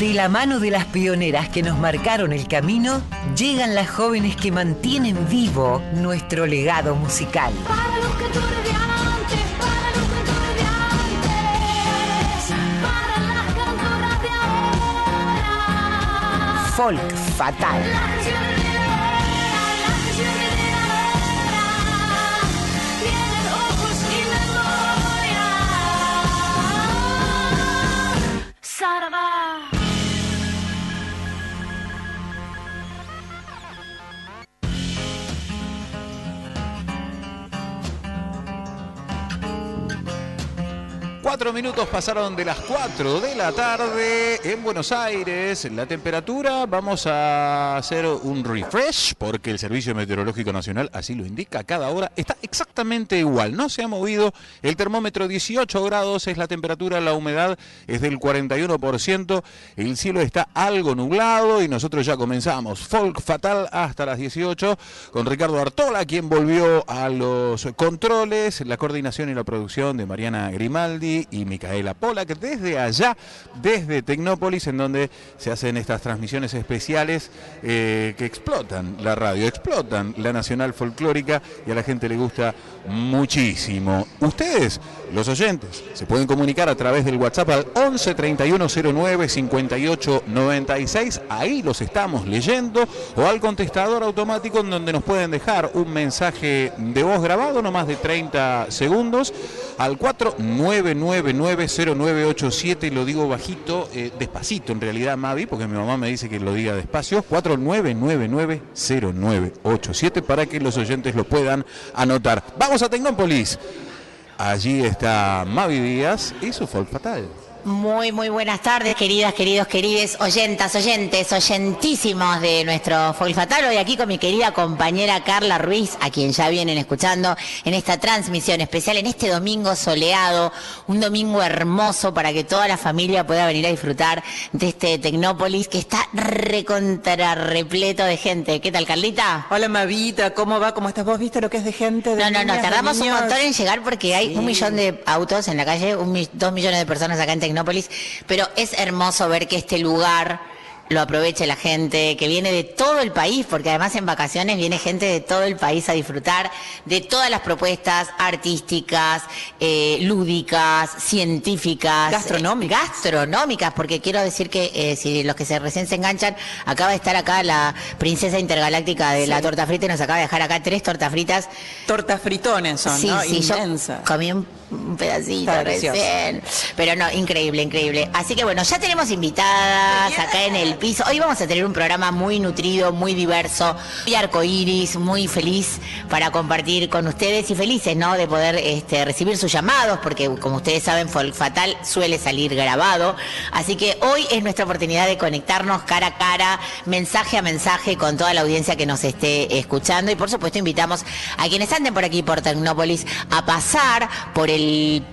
De la mano de las pioneras que nos marcaron el camino, llegan las jóvenes que mantienen vivo nuestro legado musical. Para los cantores de antes, para Cuatro minutos pasaron de las 4 de la tarde en Buenos Aires. La temperatura, vamos a hacer un refresh porque el Servicio Meteorológico Nacional así lo indica. Cada hora está exactamente igual. No se ha movido. El termómetro 18 grados es la temperatura, la humedad es del 41%. El cielo está algo nublado y nosotros ya comenzamos. Folk Fatal hasta las 18 con Ricardo Artola, quien volvió a los controles, la coordinación y la producción de Mariana Grimaldi y Micaela Polak desde allá, desde Tecnópolis, en donde se hacen estas transmisiones especiales eh, que explotan la radio, explotan la nacional folclórica y a la gente le gusta muchísimo. Ustedes, los oyentes, se pueden comunicar a través del WhatsApp al 11 3109 58 96. Ahí los estamos leyendo. O al contestador automático en donde nos pueden dejar un mensaje de voz grabado, no más de 30 segundos, al 49990987. Lo digo bajito, eh, despacito en realidad, Mavi, porque mi mamá me dice que lo diga despacio. 49990987 para que los oyentes lo puedan anotar. Vamos a Tecnópolis. Allí está Mavi Díaz y su folk fatal. Muy, muy buenas tardes, queridas, queridos, querides, oyentas, oyentes, oyentísimos de nuestro Foil Fatal. Hoy aquí con mi querida compañera Carla Ruiz, a quien ya vienen escuchando en esta transmisión especial, en este domingo soleado, un domingo hermoso para que toda la familia pueda venir a disfrutar de este Tecnópolis que está recontra repleto de gente. ¿Qué tal, Carlita? Hola Mavita, ¿cómo va? ¿Cómo estás? ¿Vos viste lo que es de gente? De No, no, no, tardamos un montón en llegar porque hay Sí. un millón de autos en la calle, un dos millones de personas acá en Tecnópolis, pero es hermoso ver que este lugar lo aproveche la gente, que viene de todo el país, porque además en vacaciones viene gente de todo el país a disfrutar de todas las propuestas artísticas, eh, lúdicas, científicas, Gastronómicas. eh, gastronómicas, porque quiero decir que eh, si los que se recién se enganchan, acaba de estar acá la princesa intergaláctica de la Sí. torta frita y nos acaba de dejar acá tres tortas fritas Tortas fritones son, ¿no? yo Inmensas. comí un, un pedacito recién. Pero no, increíble, increíble. Así que bueno, ya tenemos invitadas acá en el piso. Hoy vamos a tener un programa muy nutrido, muy diverso, muy arcoíris, muy feliz para compartir con ustedes y felices, ¿no? De poder este, recibir sus llamados, porque como ustedes saben, Folk Fatal suele salir grabado. Así que hoy es nuestra oportunidad de conectarnos cara a cara, mensaje a mensaje con toda la audiencia que nos esté escuchando. Y por supuesto invitamos a quienes anden por aquí por Tecnópolis a pasar por el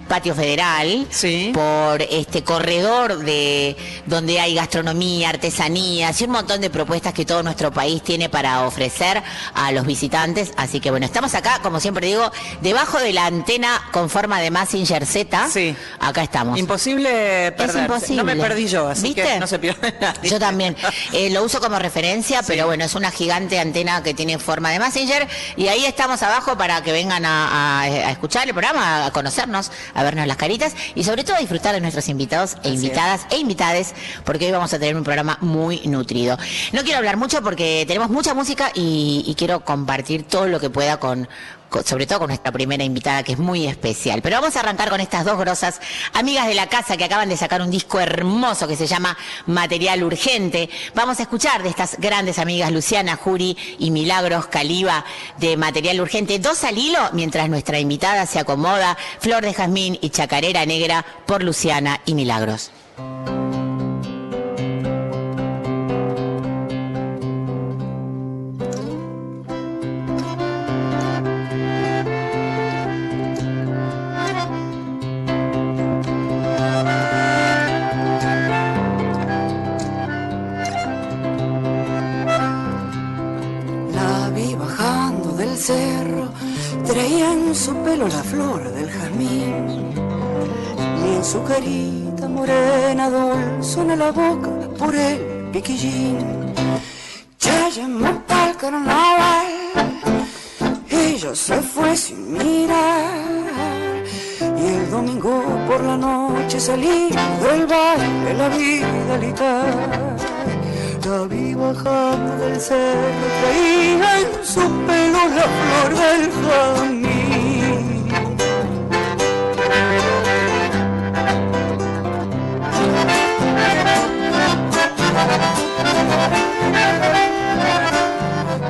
patio federal, Sí. por este corredor de donde hay gastronomía, artesanías y un montón de propuestas que todo nuestro país tiene para ofrecer a los visitantes. Así que bueno, estamos acá, como siempre digo, debajo de la antena con forma de Massinger Z. Sí. Acá estamos. Imposible perderse. imposible. No me perdí yo, así ¿Viste? que no se pierde nadie. Yo también. Eh, lo uso como referencia, pero bueno, es una gigante antena que tiene forma de Messenger. Y ahí estamos abajo para que vengan a, a- a escuchar el programa, a conocernos, a vernos las caritas y sobre todo a disfrutar de nuestros invitados e invitadas e invitades, porque hoy vamos a tener un programa muy nutrido. No quiero hablar mucho porque tenemos mucha música y, y quiero compartir todo lo que pueda con- sobre todo con nuestra primera invitada que es muy especial. Pero vamos a arrancar con estas dos grosas amigas de la casa que acaban de sacar un disco hermoso que se llama Material Urgente. Vamos a escuchar de estas grandes amigas Luciana Juri y Milagros Caliba de Material Urgente, dos al hilo mientras nuestra invitada se acomoda, Flor de Jazmín y Chacarera Negra por Luciana y Milagros. Cerro, traía en su pelo la flor del jazmín, ni en su carita morena en la boca por el piquillín. Ya llamó para el carnaval, ella se fue sin mirar. Y el domingo por la noche salí del baile, la vi delitar. La vi bajando del cerro, traía en su pelo la flor del jazmín.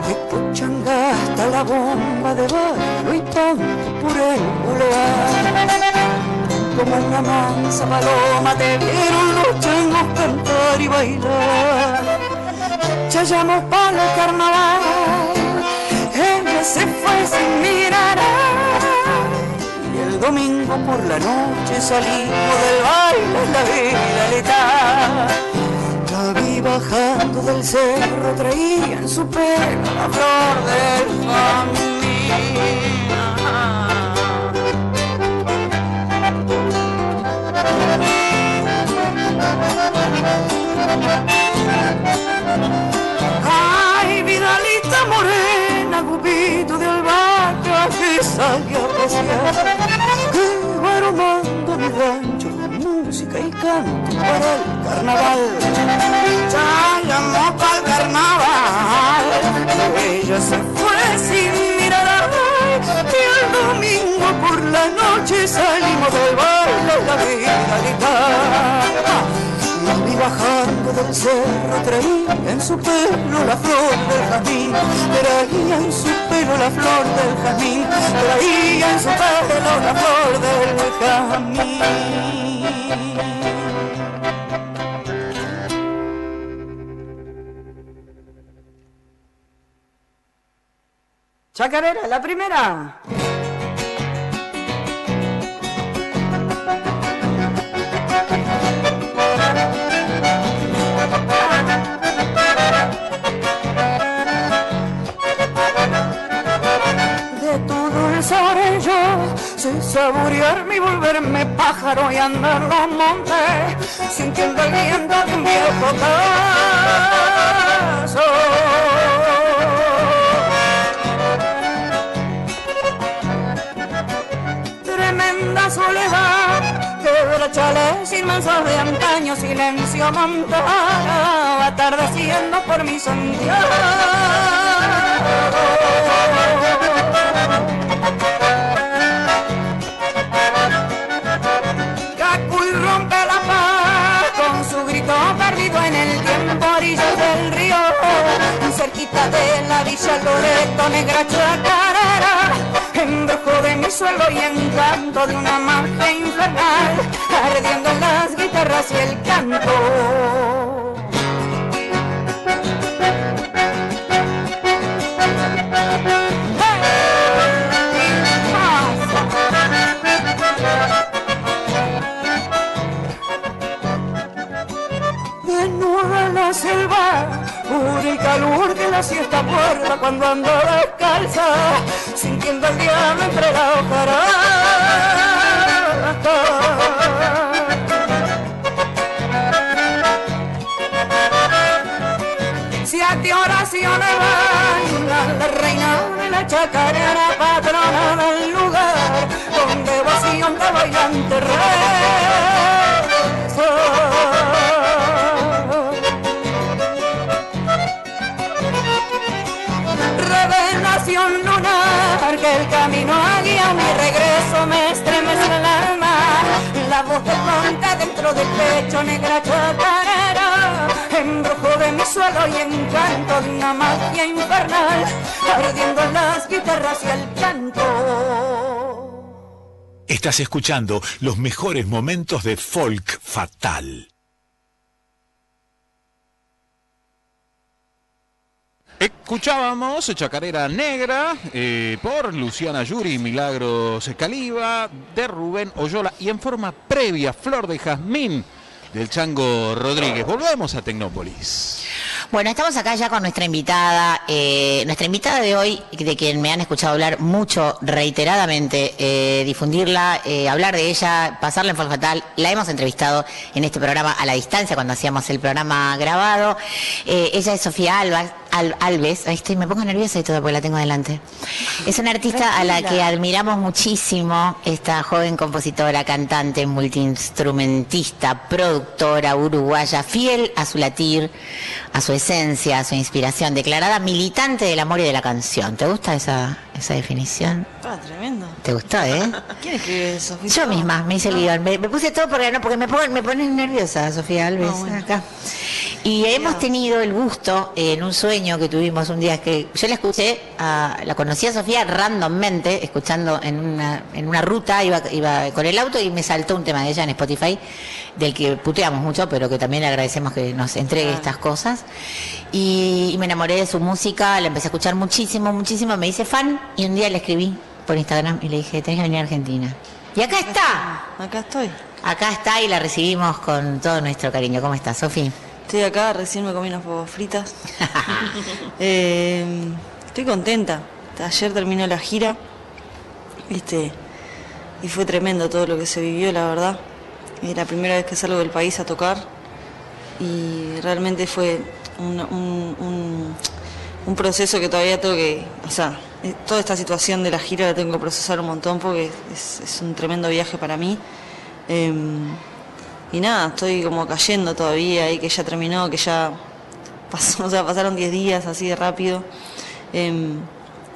De Cochanga hasta la bomba de bailo y tanto por el boulevard. Como una mansa paloma te vieron los changos cantar y bailar. Llamó para el carnaval, ella se fue sin mirar. Y el domingo por la noche salimos del baile la vida letal. La vi bajando del cerro, traía en su pelo la flor del. Ay, cupito de albahaca que salió a pasear. Que va aromando mi rancho con música y canto para el carnaval. Ya llamó para el carnaval, ella se fue sin mirar y el domingo por la noche salimos del baile la vida vi bajando del cerro, traía en su pelo la flor del jazmín, traía en su pelo la flor del jazmín, traía en su pelo la flor del jazmín. Chacarera, la primera. Dulce yo sé saborear mi volverme pájaro y andar los montes sintiendo el viento de un viejo caso. Tremenda soledad, quebrachales inmensos de antaño, silencio montano, atardeciendo por mi Santiago. Cacuy rompe la paz con su grito perdido en el tiempo orillas del río cerquita de la villa Loreto negra chacarera embrujo de mi suelo y encanto de una magia infernal ardiendo en las guitarras y el canto pura y calor que la siesta puerta cuando ando descalza, sintiendo el diablo entre la hojarasca. Siete oraciones van, la reina de la chacarera, patrona del lugar, donde vacío de bailante Revelación lunar, que el camino ha guiado mi regreso, me estremece el alma. La voz del monte dentro del pecho, negra chacarera, embrujo de mi suelo y encanto de una magia infernal, ardiendo en las guitarras y el canto. Estás escuchando los mejores momentos de Folk Fatal. Escuchábamos Chacarera Negra eh, por Luciana Yuri Milagros Caliba, de Rubén Oyola y en forma previa Flor de Jazmín del Chango Rodríguez. Volvemos a Tecnópolis. Bueno, estamos acá ya con nuestra invitada. eh, nuestra invitada de hoy, de quien me han escuchado hablar mucho, reiteradamente, eh, difundirla, hablar de ella, pasarla en Fatal. La hemos entrevistado en este programa a la distancia cuando hacíamos el programa grabado. Ella es Sofía Alba, Al- Alves. Ahí estoy, me pongo nerviosa y todo porque la tengo delante. Es una artista a la que admiramos muchísimo, esta joven compositora, cantante, multiinstrumentista, productora uruguaya, fiel a su latir, a su esencia, a su inspiración, declarada militante del amor y de la canción. ¿Te gusta esa, esa definición? Ah, tremendo. ¿Te gustó, eh? ¿Quién escribe eso? ¿Fuiste Yo misma me hice el guion. Me, me puse todo porque no, porque me ponen, me ponen nerviosa, Sofía Alves, Ah, bueno. acá. Y hemos tenido el gusto eh, en un sueño que tuvimos un día que yo la escuché, a- la conocí a Sofía randommente, escuchando en una, en una ruta, iba, iba con el auto y me saltó un tema de ella en Spotify, del que puteamos mucho, pero que también le agradecemos que nos entregue estas cosas. Y, y me enamoré de su música, la empecé a escuchar muchísimo, muchísimo, me hice fan y un día le escribí por Instagram y le dije, tenés que venir a Argentina. Y acá está. Acá estoy. Acá está y la recibimos con todo nuestro cariño. ¿Cómo estás, Sofi? Estoy acá, recién me comí unas papas fritas. Eh, estoy contenta. Ayer terminó la gira. Viste, y fue tremendo todo lo que se vivió, la verdad. Es la primera vez que salgo del país a tocar. Y realmente fue un, un- un- un proceso que todavía tengo que. O sea, eh, toda esta situación de la gira la tengo que procesar un montón porque es, es un tremendo viaje para mí. Em, y nada, estoy como cayendo todavía y que ya terminó, que ya pasó, o sea, pasaron 10 días así de rápido. Em,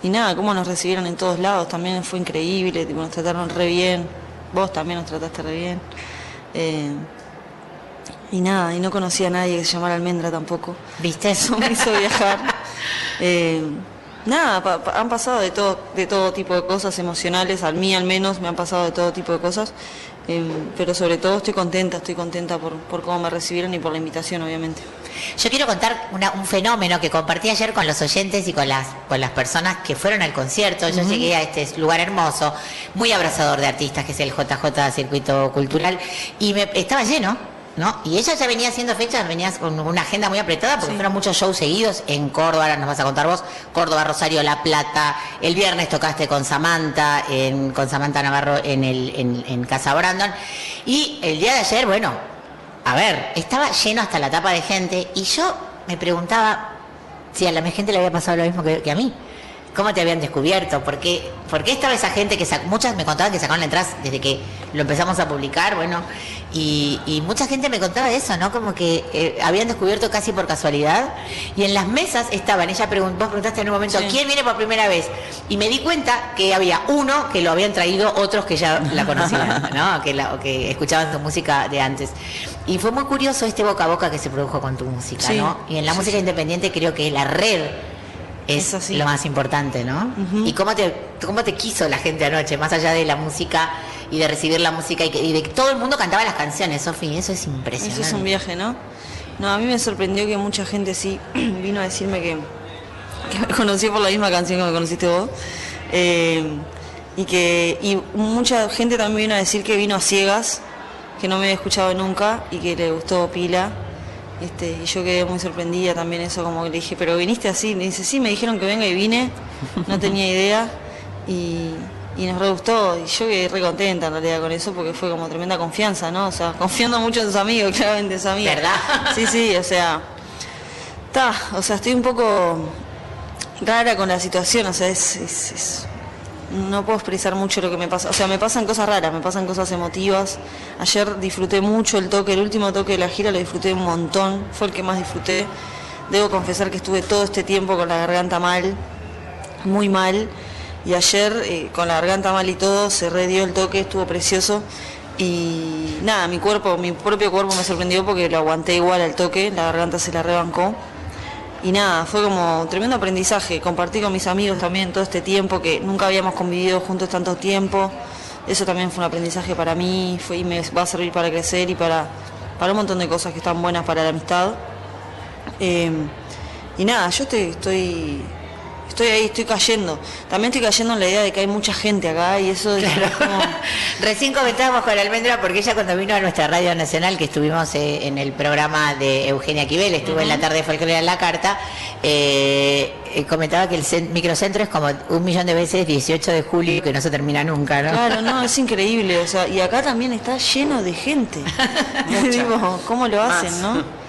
y nada, cómo nos recibieron en todos lados, también fue increíble, tipo, nos trataron re bien, vos también nos trataste re bien. Em, y nada, y no conocía a nadie que se llamara Almendra tampoco. ¿Viste? Eso me hizo viajar. Eh, nada, pa- pa- han pasado de todo, de todo tipo de cosas emocionales, a mí al menos me han pasado de todo tipo de cosas, eh, pero sobre todo estoy contenta, estoy contenta por, por cómo me recibieron y por la invitación, obviamente. Yo quiero contar una- un fenómeno que compartí ayer con los oyentes y con las, con las personas que fueron al concierto. Yo llegué a este lugar hermoso, muy abrazador de artistas, que es el JJ Circuito Cultural, y me, estaba lleno. ¿No? Y ella ya venía haciendo fechas, venía con una agenda muy apretada porque fueron muchos shows seguidos en Córdoba, ahora nos vas a contar vos, Córdoba, Rosario, La Plata, el viernes tocaste con Samantha, en, con Samantha Navarro en, el, en, en Casa Brandon, y el día de ayer, bueno, a ver, estaba lleno hasta la tapa de gente y yo me preguntaba si a la gente le había pasado lo mismo que, que a mí. ¿Cómo te habían descubierto? ¿Por qué, por qué estaba esa gente que sac- muchas me contaban que sacaron la entrada desde que lo empezamos a publicar, bueno, y, y mucha gente me contaba eso, ¿no? Como que eh, habían descubierto casi por casualidad y en las mesas estaban, ella preguntó, vos preguntaste en un momento, Sí. ¿quién viene por primera vez? Y me di cuenta que había uno que lo habían traído otros que ya la conocían, ¿no? Que, la- o que escuchaban tu música de antes. Y fue muy curioso este boca a boca que se produjo con tu música, Sí. ¿no? Y en la Sí, música independiente creo que la red es así. lo más importante, ¿no? ¿Y cómo te, cómo te quiso la gente anoche, más allá de la música y de recibir la música y, que- y de que todo el mundo cantaba las canciones, Sofi? Eso es impresionante. Eso es un viaje, ¿no? No, a mí me sorprendió que mucha gente sí vino a decirme que, que me conoció por la misma canción que me conociste vos. Eh, y que y mucha gente también vino a decir que vino a ciegas, que no me había escuchado nunca y que le gustó Pila. Este, y yo quedé muy sorprendida también eso, como que le dije, pero viniste así. Me dice, sí, me dijeron que venga y vine, no tenía idea. Y, y nos re gustó. Y yo quedé re contenta en realidad con eso, porque fue como tremenda confianza, ¿no? O sea, confiando mucho en sus amigos, claramente en sus amigos. ¿Verdad? Sí, sí, o sea, está, o sea, estoy un poco rara con la situación, o sea, es, es- es- no puedo expresar mucho lo que me pasa, o sea, me pasan cosas raras, me pasan cosas emotivas. Ayer disfruté mucho el toque, el último toque de la gira lo disfruté un montón, fue el que más disfruté. Debo confesar que estuve todo este tiempo con la garganta mal, muy mal, y ayer eh, con la garganta mal y todo se redió el toque, estuvo precioso. Y nada, mi cuerpo, mi propio cuerpo me sorprendió porque lo aguanté igual al toque, la garganta se la rebancó. Y nada, fue como un tremendo aprendizaje. Compartí con mis amigos también todo este tiempo que nunca habíamos convivido juntos tanto tiempo. Eso también fue un aprendizaje para mí fue, y me va a servir para crecer y para, para un montón de cosas que están buenas para la amistad. Eh, y nada, yo estoy, estoy, estoy ahí, estoy cayendo. También estoy cayendo en la idea de que hay mucha gente acá y eso es como... Recién comentábamos con Almendra porque ella cuando vino a nuestra radio nacional, que estuvimos eh, en el programa de Eugenia Quivel, estuvo en la tarde de folclore en la carta, eh, eh, comentaba que el cen- microcentro es como un millón de veces 18 de julio que no se termina nunca, ¿no? Claro, no, es increíble. O sea, y acá también está lleno de gente. Digo, ¿cómo lo hacen, no?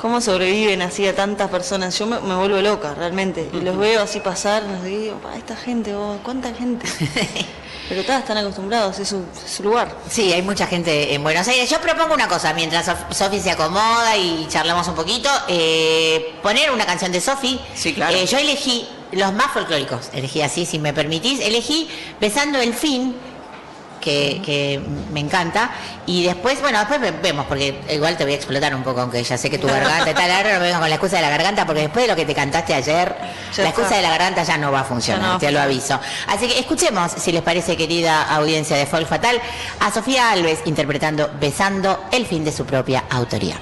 ¿Cómo sobreviven así a tantas personas? Yo me, me vuelvo loca, realmente. Y los veo así pasar, y digo, "Pa, esta gente, oh, ¿cuánta gente? Pero todas están acostumbrados, es su, es su lugar. Sí, hay mucha gente en Buenos Aires. Yo propongo una cosa, mientras Sof- Sofi se acomoda y charlamos un poquito, eh, poner una canción de Sofi. Sí, claro. Eh, yo elegí los más folclóricos, elegí así, si me permitís. Elegí Besando el Fin, que, que me encanta. Y después, bueno, después ve- vemos, porque igual te voy a explotar un poco, aunque ya sé que tu garganta está larga, no me vengas con la excusa de la garganta, porque después de lo que te cantaste ayer, Ya la excusa está. de la garganta ya no va a funcionar, no te lo aviso. Así que escuchemos, si les parece, querida audiencia de Folk Fatal, a Sofía Alves interpretando Besando el fin de su propia autoría.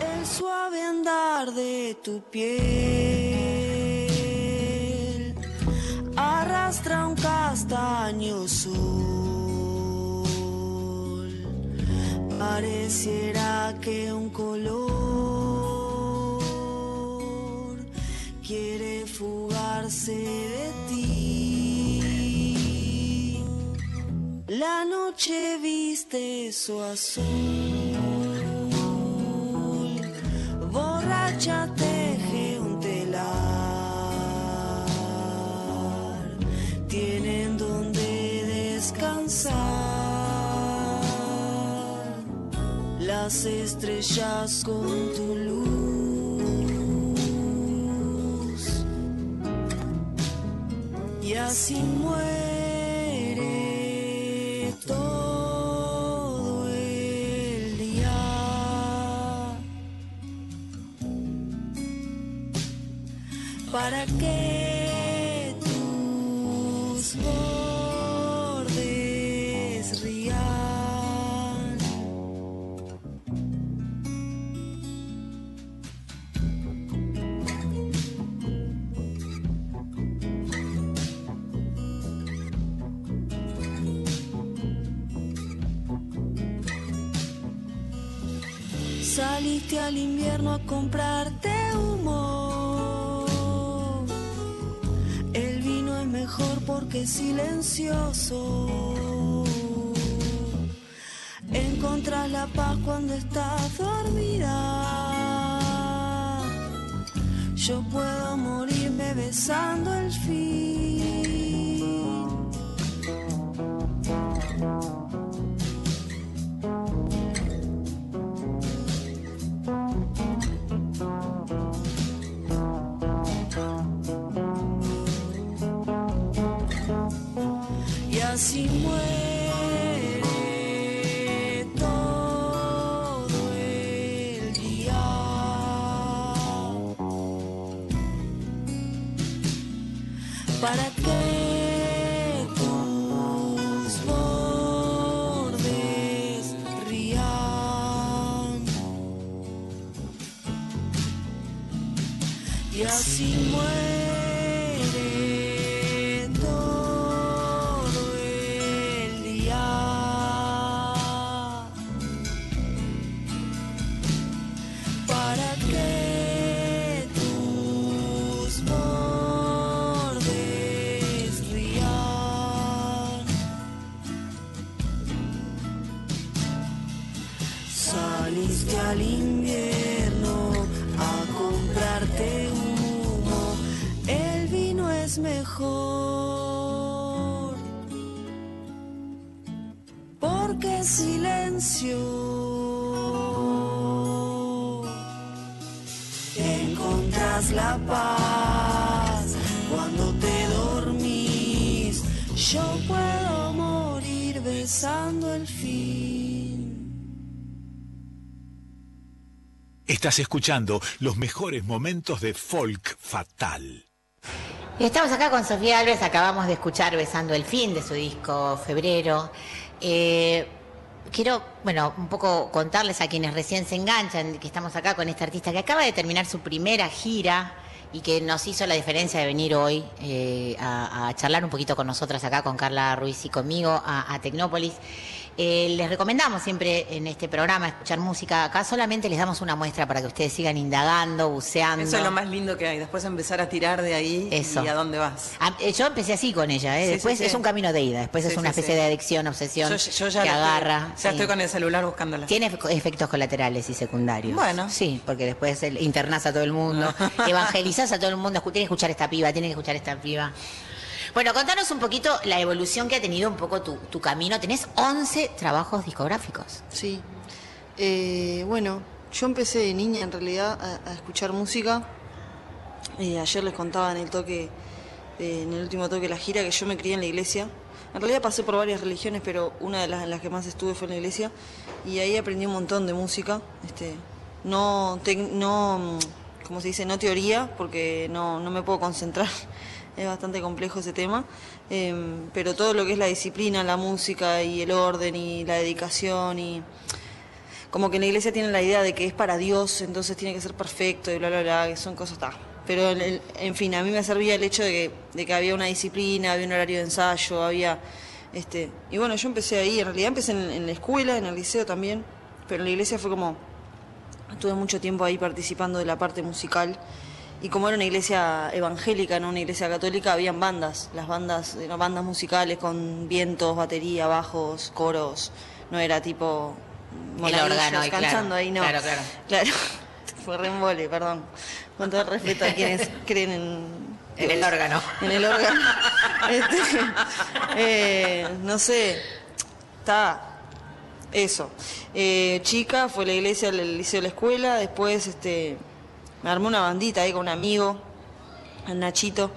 El suave andar de tu piel arrastra un castaño sol. Pareciera que un color quiere fugarse de ti. La noche viste su azul, borracha teje un telar, tienen donde descansar. Las estrellas con tu luz y así muere todo el día. Para que al invierno a comprarte humo. El vino es mejor porque es silencioso. Encontras la paz cuando estás dormida. Yo puedo morirme besando el fin. Silencio encontrás la paz cuando te dormís. Yo puedo morir besando el fin. Estás escuchando los mejores momentos de Folk Fatal. Estamos acá con Sofía Alves, acabamos de escuchar Besando el Fin de su disco Febrero. Eh, quiero, bueno, un poco contarles a quienes recién se enganchan que estamos acá con esta artista que acaba de terminar su primera gira y que nos hizo la diferencia de venir hoy eh, a, charlar un poquito con nosotras acá, con Carla Ruiz y conmigo, a Tecnópolis. Eh, les recomendamos siempre en este programa escuchar música. Acá solamente les damos una muestra para que ustedes sigan indagando, buceando. Eso es lo más lindo que hay. Después empezar a tirar de ahí Eso. y a dónde vas. Ah, eh, Yo empecé así con ella, ¿eh? Sí, después sí, sí. es un camino de ida, después es una especie de adicción, obsesión Yo, yo ya que estoy- agarra. ya sí. estoy con el celular buscándola. Tiene efe- efectos colaterales y secundarios. Bueno. Sí, porque después internás a todo el mundo, evangelizás a todo el mundo, escu- tiene que escuchar esta piba, tiene que escuchar esta piba. Bueno, contanos un poquito la evolución que ha tenido un poco tu, camino. Tenés 11 trabajos discográficos. Sí. Eh, bueno, yo empecé de niña en realidad a, escuchar música. Eh, ayer les contaba en el toque, eh, en el último toque de la gira, que yo me crié en la iglesia. En realidad pasé por varias religiones, pero una de las en las que más estuve fue en la iglesia. Y ahí aprendí un montón de música. Este, no, tec- no, mm, ¿cómo se dice? No teoría, porque no, no me puedo concentrar. Es bastante complejo ese tema. Em, pero todo lo que es la disciplina, la música y el orden y la dedicación y como que en la iglesia tienen la idea de que es para Dios, entonces tiene que ser perfecto y bla, bla, bla, que son cosas, ta. Pero, en fin, a mí me servía el hecho de que, de que había una disciplina, había un horario de ensayo, había... este Y bueno, yo empecé ahí, en realidad empecé en, en la escuela, en el liceo también, pero en la iglesia fue como... Estuve mucho tiempo ahí participando de la parte musical. Y como era una iglesia evangélica, no una iglesia católica, habían bandas, las bandas, eran bandas musicales con vientos, batería, bajos, coros. No era tipo monaguillos órgano ahí, claro. cantando ahí, no. Claro, claro. Claro, fue re embole, perdón. Con todo el respeto a quienes creen en... En el órgano. En el órgano. Este, eh, no sé, está eso. Eh, chica, fue la iglesia, el liceo, la escuela, después este, me armé una bandita ahí con un amigo, el Nachito,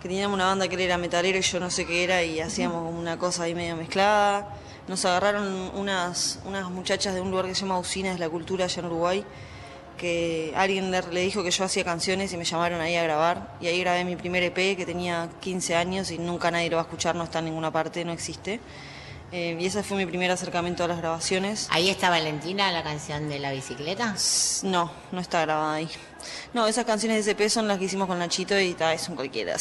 que teníamos una banda que él era metalero y yo no sé qué era y hacíamos como una cosa ahí medio mezclada. Nos agarraron unas, unas muchachas de un lugar que se llama Usinas de la Cultura allá en Uruguay, que alguien le, dijo que yo hacía canciones y me llamaron ahí a grabar. Y ahí grabé mi primer EP que tenía 15 años y nunca nadie lo va a escuchar, no está en ninguna parte, no existe. Eh, y ese fue mi primer acercamiento a las grabaciones. Ahí está Valentina, la canción de la bicicleta. No, no está grabada ahí. No, esas canciones de SP son las que hicimos con Nachito y ta, son cualquiera.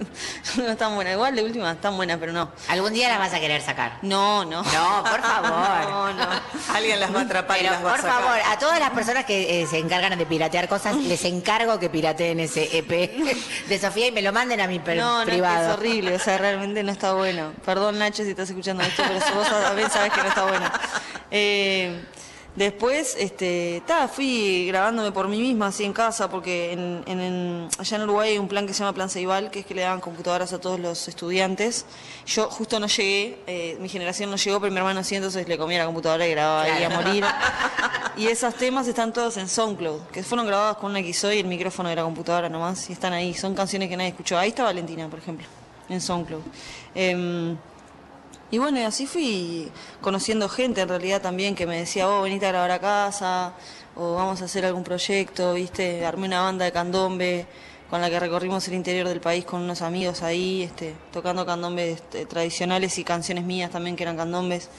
no están buenas. Igual de última están buenas, pero no. Algún día las vas a querer sacar. No, no. No, por favor. No, no. Alguien las va a atrapar y las va a por sacar. favor, a todas las personas que eh, se encargan de piratear cosas, les encargo que pirateen ese EP de Sofía y me lo manden a mi per- No, no, es que privado. es horrible, o sea, realmente no está bueno. Perdón, Nacho, si estás escuchando esto, pero vos también sabes que no está bueno. Eh, después, este, ta, fui grabándome por mí misma, así en casa, porque en, en- en- allá en Uruguay hay un plan que se llama Plan Ceibal, que es que le daban computadoras a todos los estudiantes. Yo justo no llegué, eh, mi generación no llegó, pero mi hermano sí, entonces le comía la computadora y grababa ahí a morir. Y esos temas están todos en SoundCloud, que fueron grabados con una XO y el micrófono de la computadora nomás, y están ahí. Son canciones que nadie escuchó. Ahí está Valentina, por ejemplo, en SoundCloud. Em, y bueno, y así fui conociendo gente en realidad también que me decía, oh, venite a grabar a casa, o vamos a hacer algún proyecto, ¿viste? Armé una banda de candombe con la que recorrimos el interior del país con unos amigos ahí, este, tocando candombes este, tradicionales y canciones mías también que eran candombes.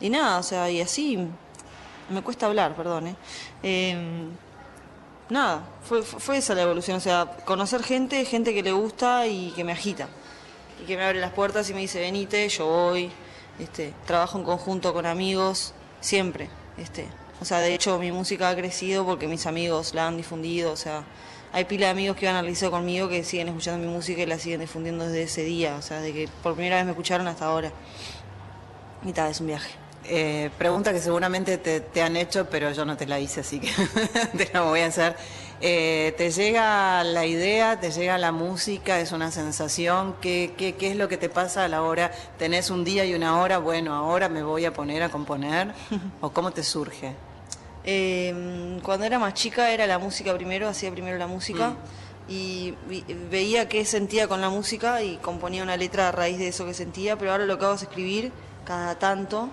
Y nada, o sea, y así me cuesta hablar, perdón, ¿eh? Em, nada, fue fue esa la evolución, o sea, conocer gente, gente que le gusta y que me agita, y que me abre las puertas y me dice, venite, yo voy, este, trabajo en conjunto con amigos, siempre, este, o sea, de hecho mi música ha crecido porque mis amigos la han difundido, o sea, hay pila de amigos que van al liceo conmigo que siguen escuchando mi música y la siguen difundiendo desde ese día, o sea, de que por primera vez me escucharon hasta ahora. Y tal, es un viaje. Eh, pregunta que seguramente te, te han hecho, pero yo no te la hice, así que te la voy a hacer. Eh, ¿Te llega la idea, te llega la música, es una sensación? ¿Qué, qué, qué es lo que te pasa a la hora? ¿Tenés un día y una hora? Bueno, ahora me voy a poner a componer. ¿O cómo te surge? Eh, cuando era más chica era la música primero, hacía primero la música y vi- veía qué sentía con la música y componía una letra a raíz de eso que sentía, pero ahora lo que hago es escribir cada tanto,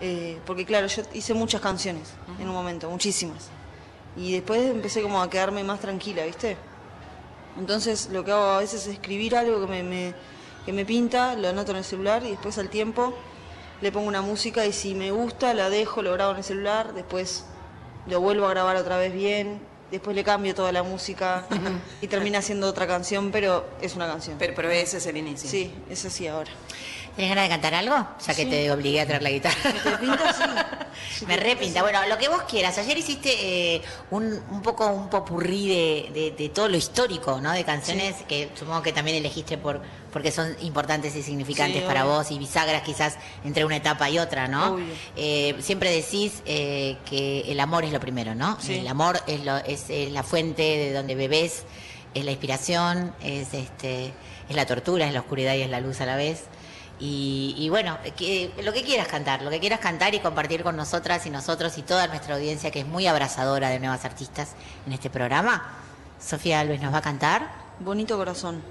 eh, porque claro, yo hice muchas canciones en un momento, muchísimas, y después empecé como a quedarme más tranquila, ¿viste? Entonces lo que hago a veces es escribir algo que me, me- que me pinta, lo anoto en el celular y después al tiempo le pongo una música y si me gusta la dejo, lo grabo en el celular, después lo vuelvo a grabar otra vez bien después le cambio toda la música y termina siendo otra canción, pero es una canción. Pero, pero ese es el inicio. Sí, es así ahora. ¿Tienes ganas de cantar algo? Ya que Sí. te obligué a traer la guitarra. ¿Te pinta? Sí. Si Me repinta. Bueno, lo que vos quieras. Ayer hiciste eh, un, un poco un popurrí de, de- de todo lo histórico, ¿no? De canciones que supongo que también elegiste por porque son importantes y significantes para vos y bisagras quizás entre una etapa y otra, ¿no? Eh, siempre decís eh, que el amor es lo primero, ¿no? Sí. El amor es, lo- es, es la fuente de donde bebés, es la inspiración, es este es la tortura, es la oscuridad y es la luz a la vez. Y, bueno, lo que quieras cantar, lo que quieras cantar y compartir con nosotras y nosotros y toda nuestra audiencia que es muy abrazadora de nuevas artistas en este programa. Sofía Alves nos va a cantar. Bonito corazón.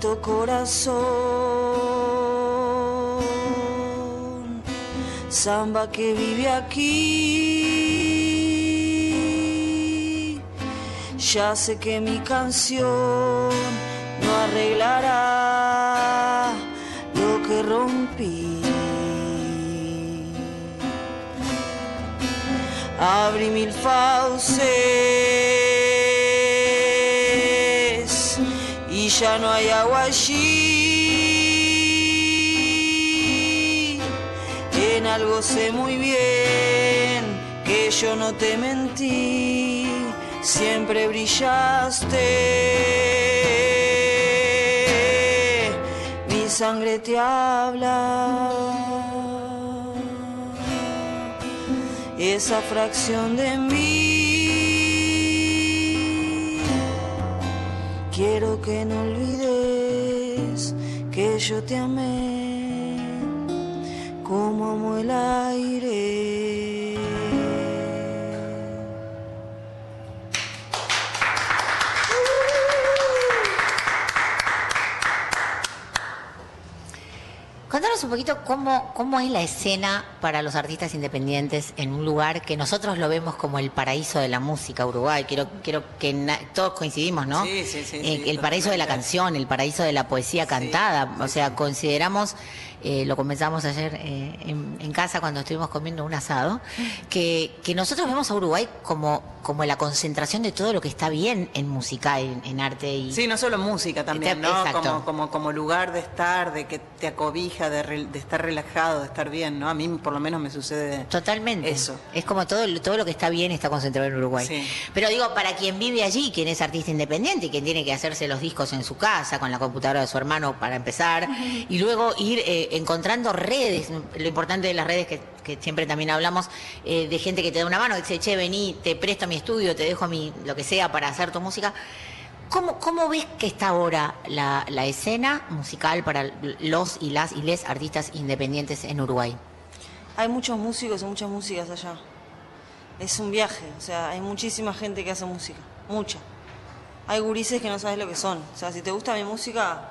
Corazón, samba que vive aquí. Ya sé que mi canción no arreglará lo que rompí. Abrí mil fauces ya no hay agua allí. En algo sé muy bien que yo no te mentí, siempre brillaste. Mi sangre te habla. Esa fracción de mí. Quiero que no olvides que yo te amé como amo el aire. Contanos un poquito cómo, cómo es la escena para los artistas independientes en un lugar que nosotros lo vemos como el paraíso de la música Uruguay. Quiero, quiero que na- todos coincidimos, ¿no? Sí, sí, sí, Eh, sí, el paraíso de la canción, el paraíso de la poesía cantada. o sea, consideramos, eh, lo comenzamos ayer eh, en, en casa cuando estuvimos comiendo un asado, que, que nosotros vemos a Uruguay como, como la concentración de todo lo que está bien en música, en, en arte y... Sí, no solo música también, ¿no? Exacto. Como, como, como lugar de estar, de que te acobija, de, re- de estar relajado, de estar bien, ¿no? A mí por lo menos me sucede Totalmente. eso. Es como todo, todo lo que está bien está concentrado en Uruguay. Sí. Pero digo, para quien vive allí, quien es artista independiente, quien tiene que hacerse los discos en su casa, con la computadora de su hermano para empezar, y luego ir eh, encontrando redes, lo importante de las redes que, siempre también hablamos, eh, de gente que te da una mano, dice, che, vení, te presto mi estudio, te dejo mi, lo que sea para hacer tu música. ¿Cómo, cómo ves que está ahora la escena musical para los y las y les artistas independientes en Uruguay? Hay muchos músicos y muchas músicas allá. Es un viaje, o sea, hay muchísima gente que hace música, mucha. Hay gurises que no sabes lo que son. O sea, si te gusta mi música,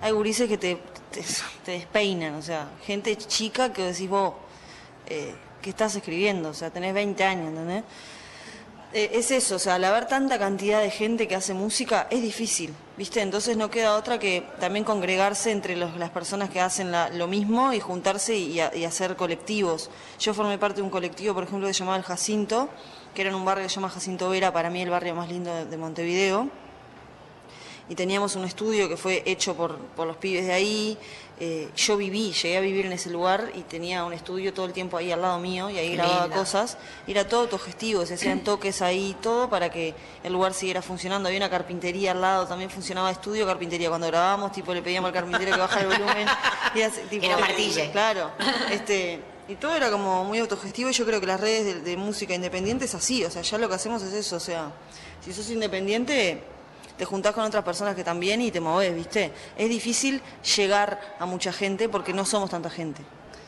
hay gurises que te, te, despeinan, o sea, gente chica que decís vos, eh, ¿qué estás escribiendo? O sea, tenés 20 años, ¿entendés? Eh, es eso, o sea, al haber tanta cantidad de gente que hace música es difícil, ¿viste? Entonces no queda otra que también congregarse entre los- las personas que hacen la- lo mismo y juntarse y, hacer colectivos. Yo formé parte de un colectivo, por ejemplo, que se llamaba El Jacinto, que era en un barrio que se llama Jacinto Vera, para mí el barrio más lindo de Montevideo. Y teníamos un estudio que fue hecho por, por los pibes de ahí. Eh, yo viví, llegué a vivir en ese lugar y tenía un estudio todo el tiempo ahí al lado mío y ahí Qué grababa cosas. Y era todo autogestivo, se hacían toques ahí, todo para que el lugar siguiera funcionando. Había una carpintería al lado, también funcionaba estudio, carpintería. Cuando grabábamos, tipo, le pedíamos al carpintero que bajara el volumen. Y así, tipo, martille. Claro. Este, y todo era como muy autogestivo y yo creo que las redes de, de música independiente es así. O sea, ya lo que hacemos es eso. O sea, si sos independiente, te juntás con otras personas que también y te movés, ¿viste? Es difícil llegar a mucha gente porque no somos tanta gente.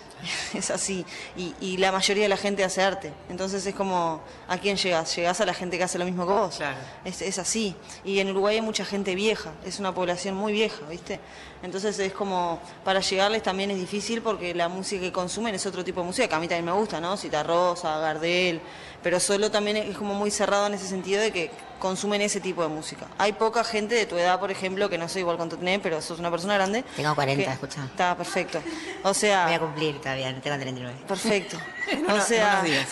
es así. Y, y la mayoría de la gente hace arte. Entonces es como, ¿a quién llegas? Llegas a la gente que hace lo mismo que vos. Claro. Es, es así. Y en Uruguay hay mucha gente vieja, es una población muy vieja, ¿viste? Entonces es como, para llegarles también es difícil porque la música que consumen es otro tipo de música que a mí también me gusta, ¿no? Cita Rosa, Gardel, pero solo también es como muy cerrado en ese sentido de que consumen ese tipo de música. Hay poca gente de tu edad, por ejemplo, que no sé igual cuánto tenés, pero sos una persona grande. Tengo 40, que- escucha. Está perfecto. O sea... Voy a cumplir todavía, tengo 39. Perfecto. No, o no, sea, no digas.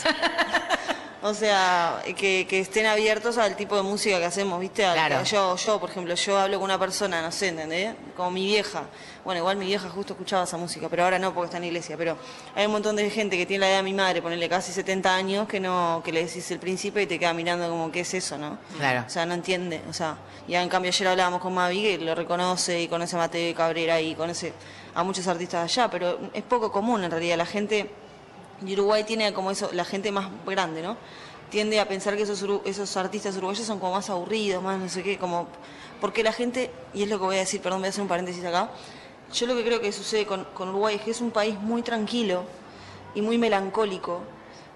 O sea, que, que estén abiertos al tipo de música que hacemos, ¿viste? Al- Claro. Yo, yo, por ejemplo, yo hablo con una persona, no sé, ¿entendés? Como mi vieja. Bueno, igual mi vieja justo escuchaba esa música, pero ahora no porque está en la iglesia. Pero hay un montón de gente que tiene la edad de mi madre, ponerle casi 70 años, que no que le decís el príncipe y te queda mirando como, ¿qué es eso, no? Claro. O sea, no entiende. O sea, y en cambio ayer hablábamos con Mavi, que lo reconoce y conoce a Mateo Cabrera y conoce a muchos artistas de allá, pero es poco común en realidad. La gente y Uruguay tiene como eso, la gente más grande, ¿no? Tiende a pensar que esos, esos artistas uruguayos son como más aburridos, más no sé qué, como... Porque la gente, y es lo que voy a decir, perdón, voy a hacer un paréntesis acá, yo lo que creo que sucede con, con Uruguay es que es un país muy tranquilo y muy melancólico.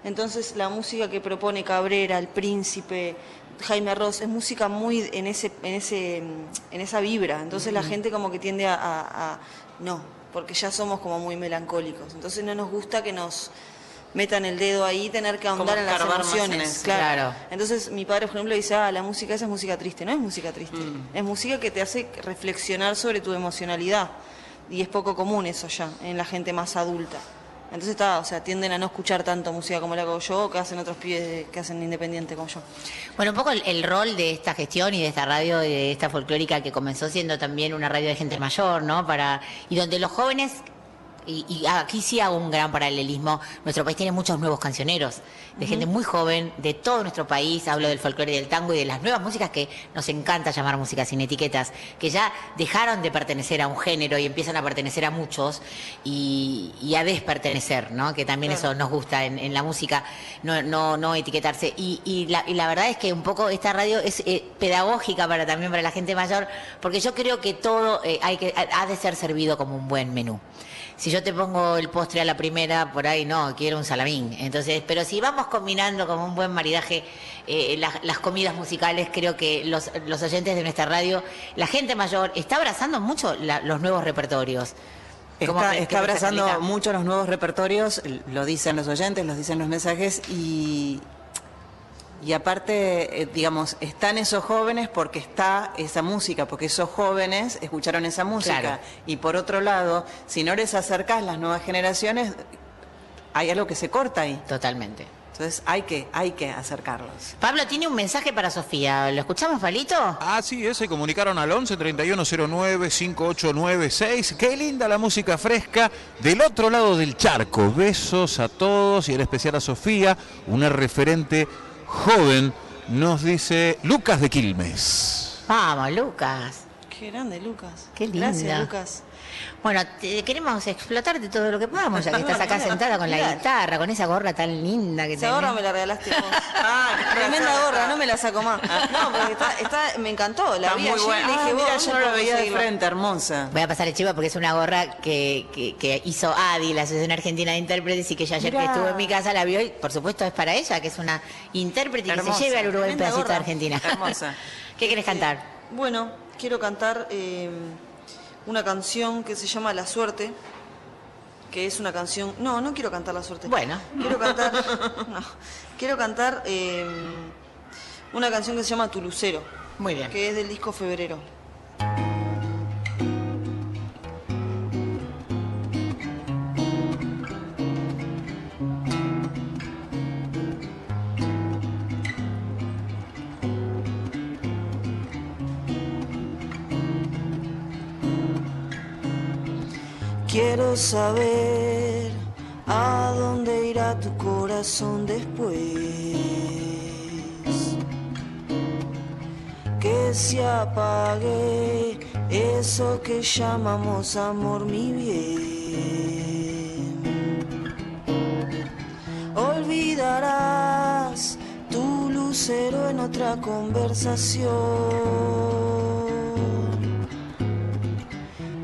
Entonces la música que propone Cabrera, El Príncipe, Jaime Ross, es música muy en ese, en ese, en esa vibra. Entonces la gente como que tiende a, a- a- no, porque ya somos como muy melancólicos. Entonces no nos gusta que nos metan el dedo ahí tener que ahondar en las en emociones. eso. claro. Claro. Entonces mi padre, por ejemplo, dice, ah, la música esa es música triste. No es música triste, es música que te hace reflexionar sobre tu emocionalidad. Y es poco común eso ya, en la gente más adulta. Entonces está, o sea, tienden a no escuchar tanto música como la hago yo o que hacen otros pibes que hacen independiente como yo. Bueno, un poco el, el rol de esta gestión y de esta radio, de esta folclórica que comenzó siendo también una radio de gente mayor, ¿no? Para y donde los jóvenes y, y aquí sí hago un gran paralelismo. Nuestro país tiene muchos nuevos cancioneros, de gente muy joven, de todo nuestro país. Hablo del folclore y del tango y de las nuevas músicas que nos encanta llamar música sin etiquetas, que ya dejaron de pertenecer a un género y empiezan a pertenecer a muchos y, y a despertenecer, ¿no? Que también eso nos gusta en, en la música, no, no, no etiquetarse. Y, y, la, y la verdad es que un poco esta radio es eh, pedagógica para también para la gente mayor, porque yo creo que todo eh, hay que ha de ser servido como un buen menú. Si yo te pongo el postre a la primera, por ahí no, quiero un salamín. Entonces, pero si vamos combinando como un buen maridaje eh, las, las comidas musicales, creo que los, los oyentes de nuestra radio, la gente mayor, está abrazando mucho la- los nuevos repertorios. ¿Cómo Está, está abrazando mucho los nuevos repertorios, lo dicen los oyentes, los dicen los mensajes y, y aparte, eh, digamos, están esos jóvenes porque está esa música, porque esos jóvenes escucharon esa música. Claro. Y por otro lado, si no les acercas las nuevas generaciones, hay algo que se corta ahí. Totalmente. Entonces hay que, hay que acercarlos. Pablo tiene un mensaje para Sofía. ¿Lo escuchamos, Palito? Ah, sí, se comunicaron al 11 3109 5896. Qué linda la música fresca del otro lado del charco. Besos a todos y en especial a Sofía, una referente joven, nos dice Lucas de Quilmes. Vamos, Lucas. Qué grande, Lucas. Qué linda. Gracias, Lucas. Bueno, te- queremos explotarte todo lo que podamos, ya que estás acá sentada con la guitarra, con esa gorra tan linda que Esa tenés. gorra me la regalaste vos. Ah, tremenda gorra, no me la saco más. No, porque está, está, me encantó. La Está vi muy ayer buena. y le dije, Ah, mira, ¿dónde yo no la veía de frente, hermosa. Voy a pasar el chivo porque es una gorra que, que, que hizo Adi, la Asociación Argentina de Intérpretes, y que yo ayer Mirá. que estuve en mi casa la vio y por supuesto es para ella, que es una intérprete y que Hermosa, se lleve al Uruguay un pedacito de. Argentina. Hermosa. ¿Qué querés cantar? Bueno, quiero cantar eh, una canción que se llama La Suerte, que es una canción... No, no quiero cantar La Suerte. Bueno. Quiero cantar... no, quiero cantar eh, una canción que se llama Tu Lucero, Muy bien. que es del disco Febrero. Quiero saber a dónde irá tu corazón después. Que se apague eso que llamamos amor, mi bien. Olvidarás tu lucero en otra conversación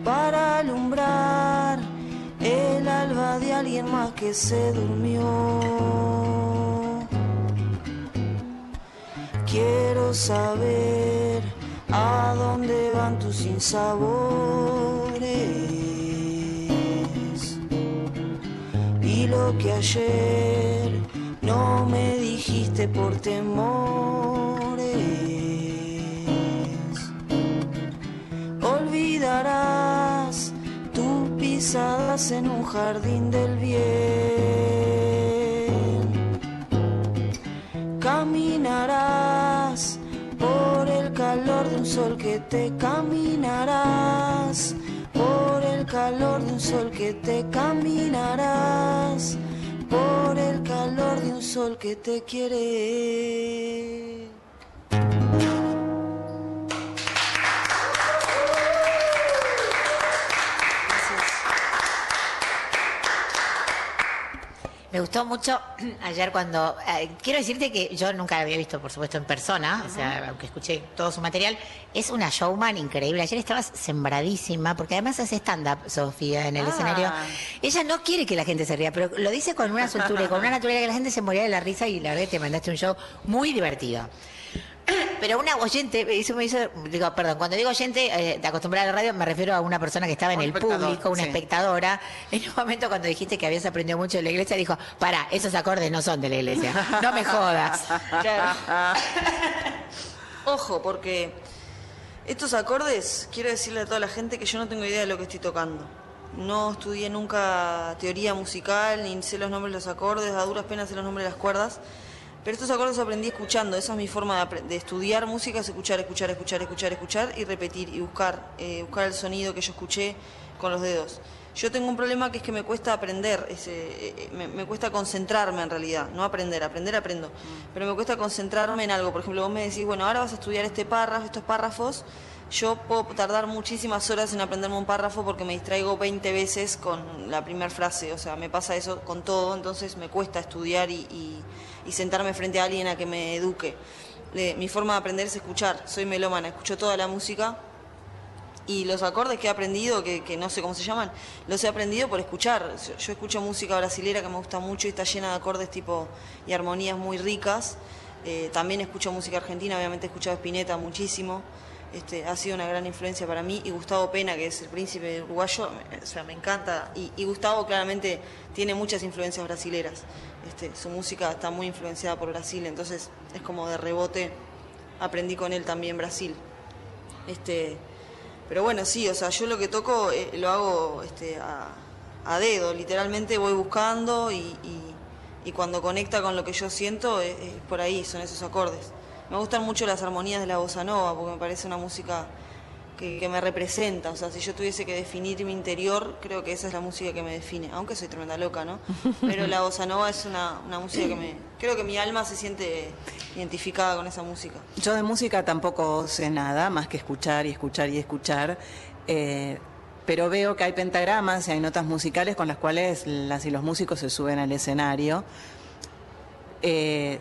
para alumbrar el alba de alguien más que se durmió. Quiero saber a dónde van tus sinsabores. Y lo que ayer no me dijiste por temores. Olvidarás en un jardín del bien. Caminarás por el calor de un sol que te caminarás. Por el calor de un sol que te caminarás. Por el calor de un sol que te quiere. Me gustó mucho ayer cuando. eh, quiero decirte que yo nunca la había visto, por supuesto, en persona, o sea, aunque escuché todo su material. Es una showman increíble. Ayer estabas sembradísima, porque además hace stand-up, Sofía, en el Ah. escenario. Ella no quiere que la gente se ría, pero lo dice con una soltura y con una naturalidad que la gente se moría de la risa y la verdad que te mandaste un show muy divertido. Pero una oyente, eso me hizo, digo, perdón, cuando digo oyente, eh, de acostumbrada a la radio, me refiero a una persona que estaba en el público, una sí. espectadora. En un momento cuando dijiste que habías aprendido mucho de la iglesia, dijo, para, esos acordes no son de la iglesia, no me jodas. Ojo, porque estos acordes, quiero decirle a toda la gente que yo no tengo idea de lo que estoy tocando. No estudié nunca teoría musical, ni sé los nombres de los acordes, a duras penas sé los nombres de las cuerdas. Pero estos acordes aprendí escuchando, esa es mi forma de, de estudiar música, es escuchar, escuchar, escuchar, escuchar, escuchar y repetir y buscar, eh, buscar el sonido que yo escuché con los dedos. Yo tengo un problema que es que me cuesta aprender, eh, eh, me, me cuesta concentrarme en realidad, no aprender, aprender aprendo, pero me cuesta concentrarme en algo. Por ejemplo, vos me decís, bueno, ahora vas a estudiar este párrafo, estos párrafos, yo puedo tardar muchísimas horas en aprenderme un párrafo porque me distraigo 20 veces con la primera frase, o sea, me pasa eso con todo, entonces me cuesta estudiar y, y- y sentarme frente a alguien a que me eduque. Mi forma de aprender es escuchar, soy melómana, escucho toda la música y los acordes que he aprendido, que, no sé cómo se llaman, los he aprendido por escuchar. Yo, yo escucho música brasilera que me gusta mucho y está llena de acordes tipo y armonías muy ricas. Eh, también escucho música argentina, obviamente he escuchado Spinetta muchísimo. Este, ha sido una gran influencia para mí. Y Gustavo Pena, que es el príncipe uruguayo, o sea, me encanta. Y, Gustavo claramente tiene muchas influencias brasileras. Este, su música está muy influenciada por Brasil, entonces es como de rebote. Aprendí con él también Brasil. Este, pero bueno, sí, o sea, yo lo que toco eh, lo hago este, a, dedo, literalmente voy buscando y, cuando conecta con lo que yo siento es por ahí, son esos acordes. Me gustan mucho las armonías de la bossa nova porque me parece una música que, que me representa, o sea, si yo tuviese que definir mi interior, creo que esa es la música que me define, aunque soy tremenda loca, ¿no? Pero la bossa nova es una, una música que me... Creo que mi alma se siente identificada con esa música. Yo de música tampoco sé nada, más que escuchar y escuchar y escuchar. eh, pero veo que hay pentagramas y hay notas musicales con las cuales las y los músicos se suben al escenario. Eh,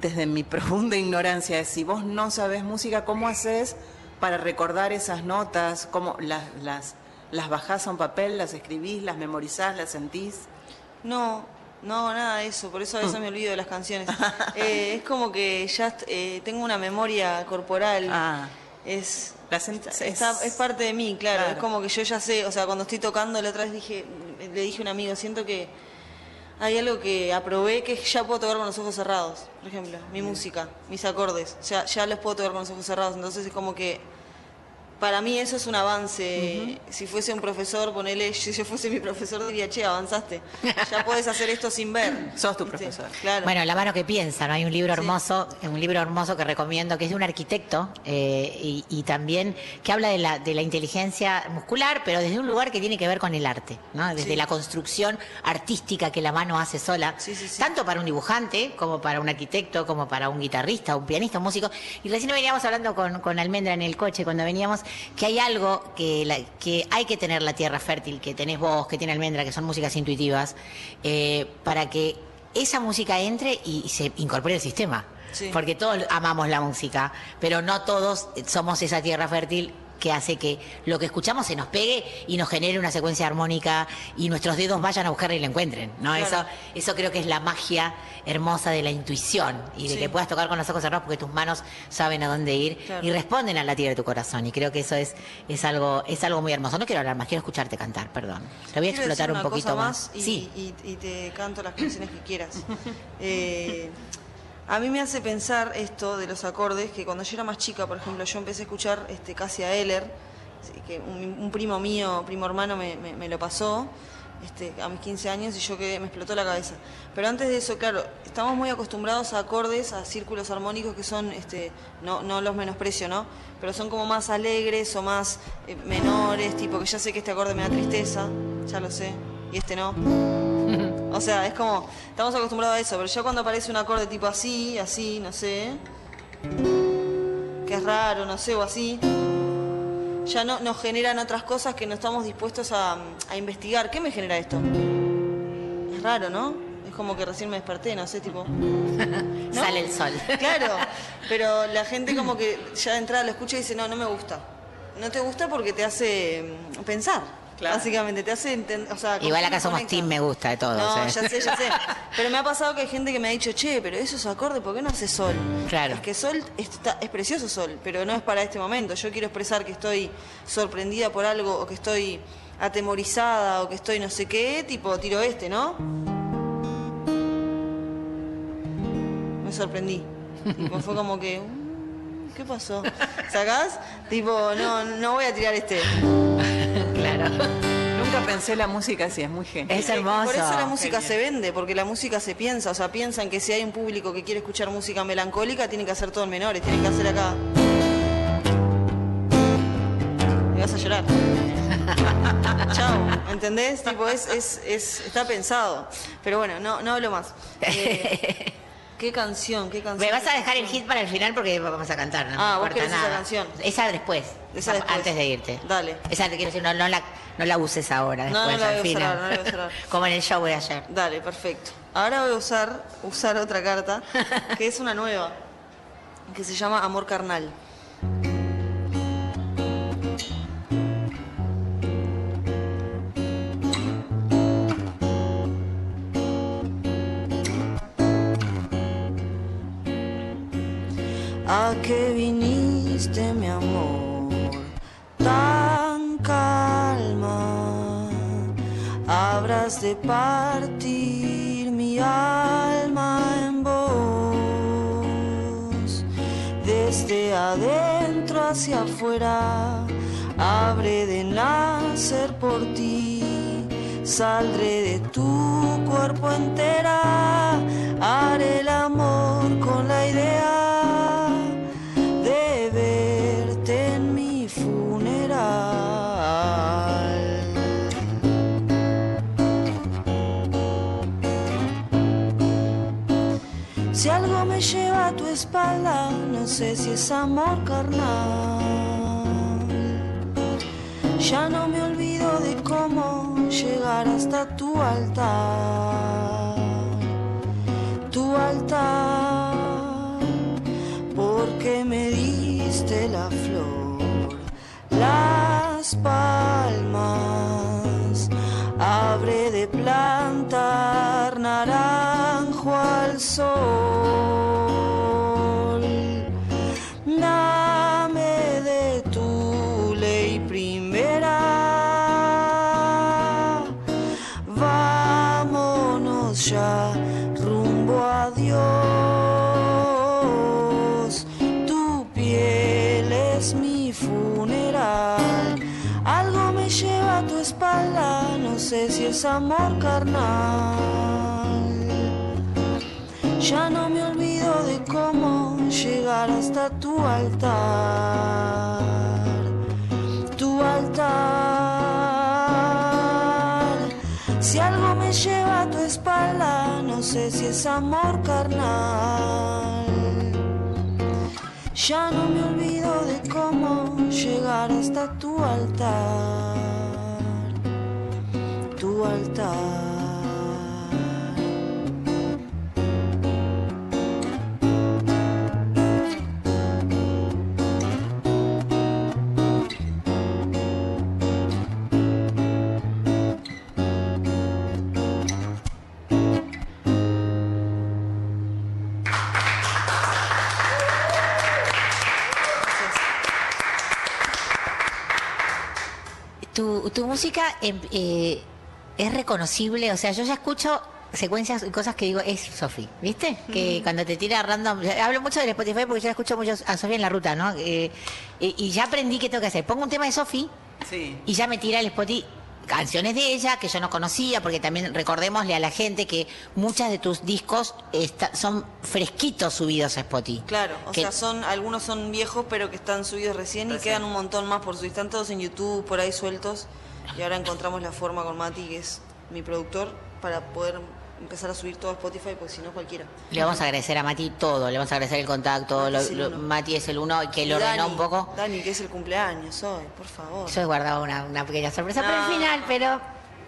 desde mi profunda ignorancia, si vos no sabes música, ¿cómo haces para recordar esas notas? ¿Cómo las, las, las bajás a un papel, las escribís, las memorizás, las sentís? No, no, nada de eso, por eso a veces me olvido de las canciones. Eh, es como que ya eh, tengo una memoria corporal. Ah. Es, La es- está- es parte de mí, claro. Claro. Es como que yo ya sé, o sea, cuando estoy tocando la otra vez dije, le dije a un amigo, siento que hay algo que aprobé que ya puedo tocar con los ojos cerrados, por ejemplo, mi música, mis acordes, ya, ya los puedo tocar con los ojos cerrados, entonces es como que para mí eso es un avance. Si fuese un profesor, ponele, si yo fuese mi profesor diría, che, avanzaste. Ya puedes hacer esto sin ver. Sos tu profesor. Claro. Bueno, La mano que piensa, ¿no? Hay un libro hermoso, un libro hermoso que recomiendo, que es de un arquitecto eh, y, y también que habla de la, de la inteligencia muscular, pero desde un lugar que tiene que ver con el arte, ¿no? Desde Sí. la construcción artística que la mano hace sola, Sí, sí, sí. tanto para un dibujante como para un arquitecto, como para un guitarrista, un pianista, un músico. Y recién veníamos hablando con, con Almendra en el coche cuando veníamos, que hay algo que, la- que hay que tener la tierra fértil, que tenés vos, que tiene Almendra, que son músicas intuitivas, eh, para que esa música entre y se incorpore al sistema. Sí. Porque todos amamos la música, pero no todos somos esa tierra fértil que hace que lo que escuchamos se nos pegue y nos genere una secuencia armónica y nuestros dedos vayan a buscarla y la encuentren, ¿no? Claro. Eso, eso creo que es la magia hermosa de la intuición y de Sí. que puedas tocar con los ojos cerrados porque tus manos saben a dónde ir Claro. y responden al latido de tu corazón. Y creo que eso es, es algo, es algo muy hermoso. No quiero hablar más, quiero escucharte cantar, perdón. Te voy a Quiero explotar un poquito más. y, Sí. y- y te canto las canciones que quieras. Eh, a mí me hace pensar esto de los acordes, que cuando yo era más chica, por ejemplo, yo empecé a escuchar este, casi a Heller, que un, primo mío, primo hermano, me, me- lo pasó este, a mis 15 años y yo quedé, me explotó la cabeza. Pero antes de eso, claro, estamos muy acostumbrados a acordes, a círculos armónicos que son, este, no, no los menosprecio, ¿no? Pero son como más alegres o más eh, menores, tipo que ya sé que este acorde me da tristeza, ya lo sé, y este no. O sea, es como, estamos acostumbrados a eso, pero ya cuando aparece un acorde tipo así, así, no sé, que es raro, no sé, o así, ya no, nos generan otras cosas que no estamos dispuestos a, a investigar. ¿Qué me genera esto? Es raro, ¿no? Es como que recién me desperté, no sé, tipo... ¿no? Sale el sol. Claro, pero la gente como que ya de entrada lo escucha y dice, no, no me gusta. No te gusta porque te hace mm, pensar, básicamente, te hace entender, o sea, Igual acá somos team me gusta de todos. No, ¿eh? ya sé, ya sé. Pero me ha pasado que hay gente que me ha dicho, che, pero eso es acorde, ¿por qué no hace sol? Claro. Es que sol está, es precioso sol, pero no es para este momento. Yo quiero expresar que estoy sorprendida por algo, o que estoy atemorizada, o que estoy no sé qué, tipo tiro este, ¿no? Me sorprendí. Tipo, fue como que, "Mm, ¿qué pasó? ¿Sacás? Tipo, no, no voy a tirar este. Claro. Nunca pensé la música así, es muy genial. Es hermoso. Por eso la música Genial. se vende, porque la música se piensa, o sea, piensan que si hay un público que quiere escuchar música melancólica, tienen que hacer todo en menores, tienen que hacer acá. Y vas a llorar. Chao, ¿entendés? Tipo, es, es, es, está pensado. Pero bueno, no, no hablo más. Eh, ¿Qué canción? ¿Qué canción? Me vas a dejar el hit para el final porque vamos a cantar, ¿no? Ah, vos querés esa nada. canción. Esa después. Esa después. Antes de irte. Dale. Esa te quiero decir, no, no la, no la uses ahora, No, no después, la al voy usar final. ahora, no la voy a usar ahora. Como en el show de ayer. Dale, perfecto. Ahora voy a usar, usar otra carta, que es una nueva, que se llama Amor Carnal. ¿A qué viniste, mi amor? Tan calma, habrás de partir mi alma en vos. Desde adentro hacia afuera, habré de nacer por ti. Saldré de tu cuerpo entera, haré el amor con la idea Si algo me lleva a tu espalda, no sé si es amor carnal. Ya no me olvido de cómo llegar hasta tu altar. Tu altar, porque me diste la flor, las palmas. Habré de plantar naranjo al sol. Dame de tu ley primera. Vámonos ya rumbo a Dios. Tu piel es mi funeral. Algo me lleva a tu espalda, no sé si es amor carnal. Ya no me olvido de cómo llegar hasta tu altar. Tu altar. Si algo me lleva a tu espalda, no sé si es amor carnal. Ya no me olvido de cómo llegar hasta tu altar. Tu altar. Tu música em, eh, es reconocible, o sea, yo ya escucho secuencias y cosas que digo, es Sofi, ¿viste? Que cuando te tira random, hablo mucho del Spotify porque yo escucho mucho a Sofi en la ruta, ¿no? Eh, y, y ya aprendí qué tengo que hacer. Pongo un tema de Sofi Sí. y ya me tira el Spotify canciones de ella que yo no conocía, porque también recordémosle a la gente que muchas de tus discos está- son fresquitos subidos a Spotify. Claro, o Que- sea, son algunos son viejos pero que están subidos recién, y quedan un montón más por subir. Están todos en YouTube, por ahí sueltos. Y ahora encontramos la forma con Mati, que es mi productor, para poder empezar a subir todo a Spotify, porque si no cualquiera. Le vamos a agradecer a Mati todo, le vamos a agradecer el contacto, Mati lo- es el lo-. Mati es el uno que Y lo ordenó Dani, un poco. Dani, que es el cumpleaños hoy, por favor. Yo he guardado una, una pequeña sorpresa para el No. final, pero,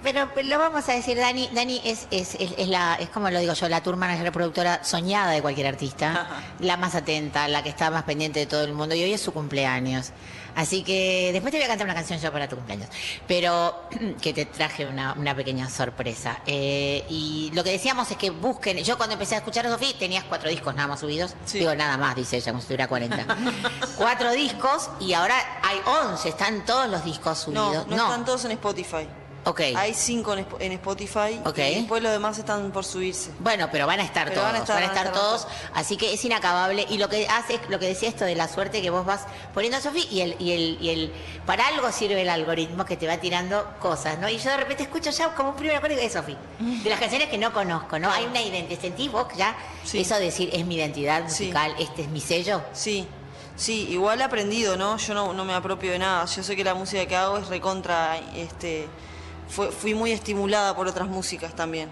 pero pero lo vamos a decir, Dani. Dani es, es, es, es la, es como lo digo yo, la tour manager productora soñada de cualquier artista, la más atenta, la que está más pendiente de todo el mundo, y hoy es su cumpleaños. Así que después te voy a cantar una canción yo para tu cumpleaños, pero que te traje una, una pequeña sorpresa. Eh, y lo que decíamos es que busquen, yo cuando empecé a escuchar a Sofía tenías cuatro discos nada más subidos, Sí. digo nada más, dice ella, como si tuviera 40. cuatro discos y ahora hay 11, están todos los discos No, subidos. no, están todos en Spotify. Ok. Hay cinco en, Sp- en Spotify Ok. y después los demás están por subirse. Bueno, pero van a estar Pero todos, van a estar- van a estar todos, así que es inacabable. Y lo que hace, lo que decía esto de la suerte que vos vas poniendo, Sofi, y el, y el, y el, para algo sirve el algoritmo que te va tirando cosas, ¿no? Y yo de repente escucho ya como un primer acuerdo de Sofi, de las canciones que no conozco, ¿no? Hay una identidad, sentís vos ya Sí. eso de decir es mi identidad Sí. musical, este es mi sello. Sí, sí, igual he aprendido, ¿no? Yo no, no me apropio de nada. Yo sé que la música que hago es recontra, este, fue- fui muy estimulada por otras músicas también.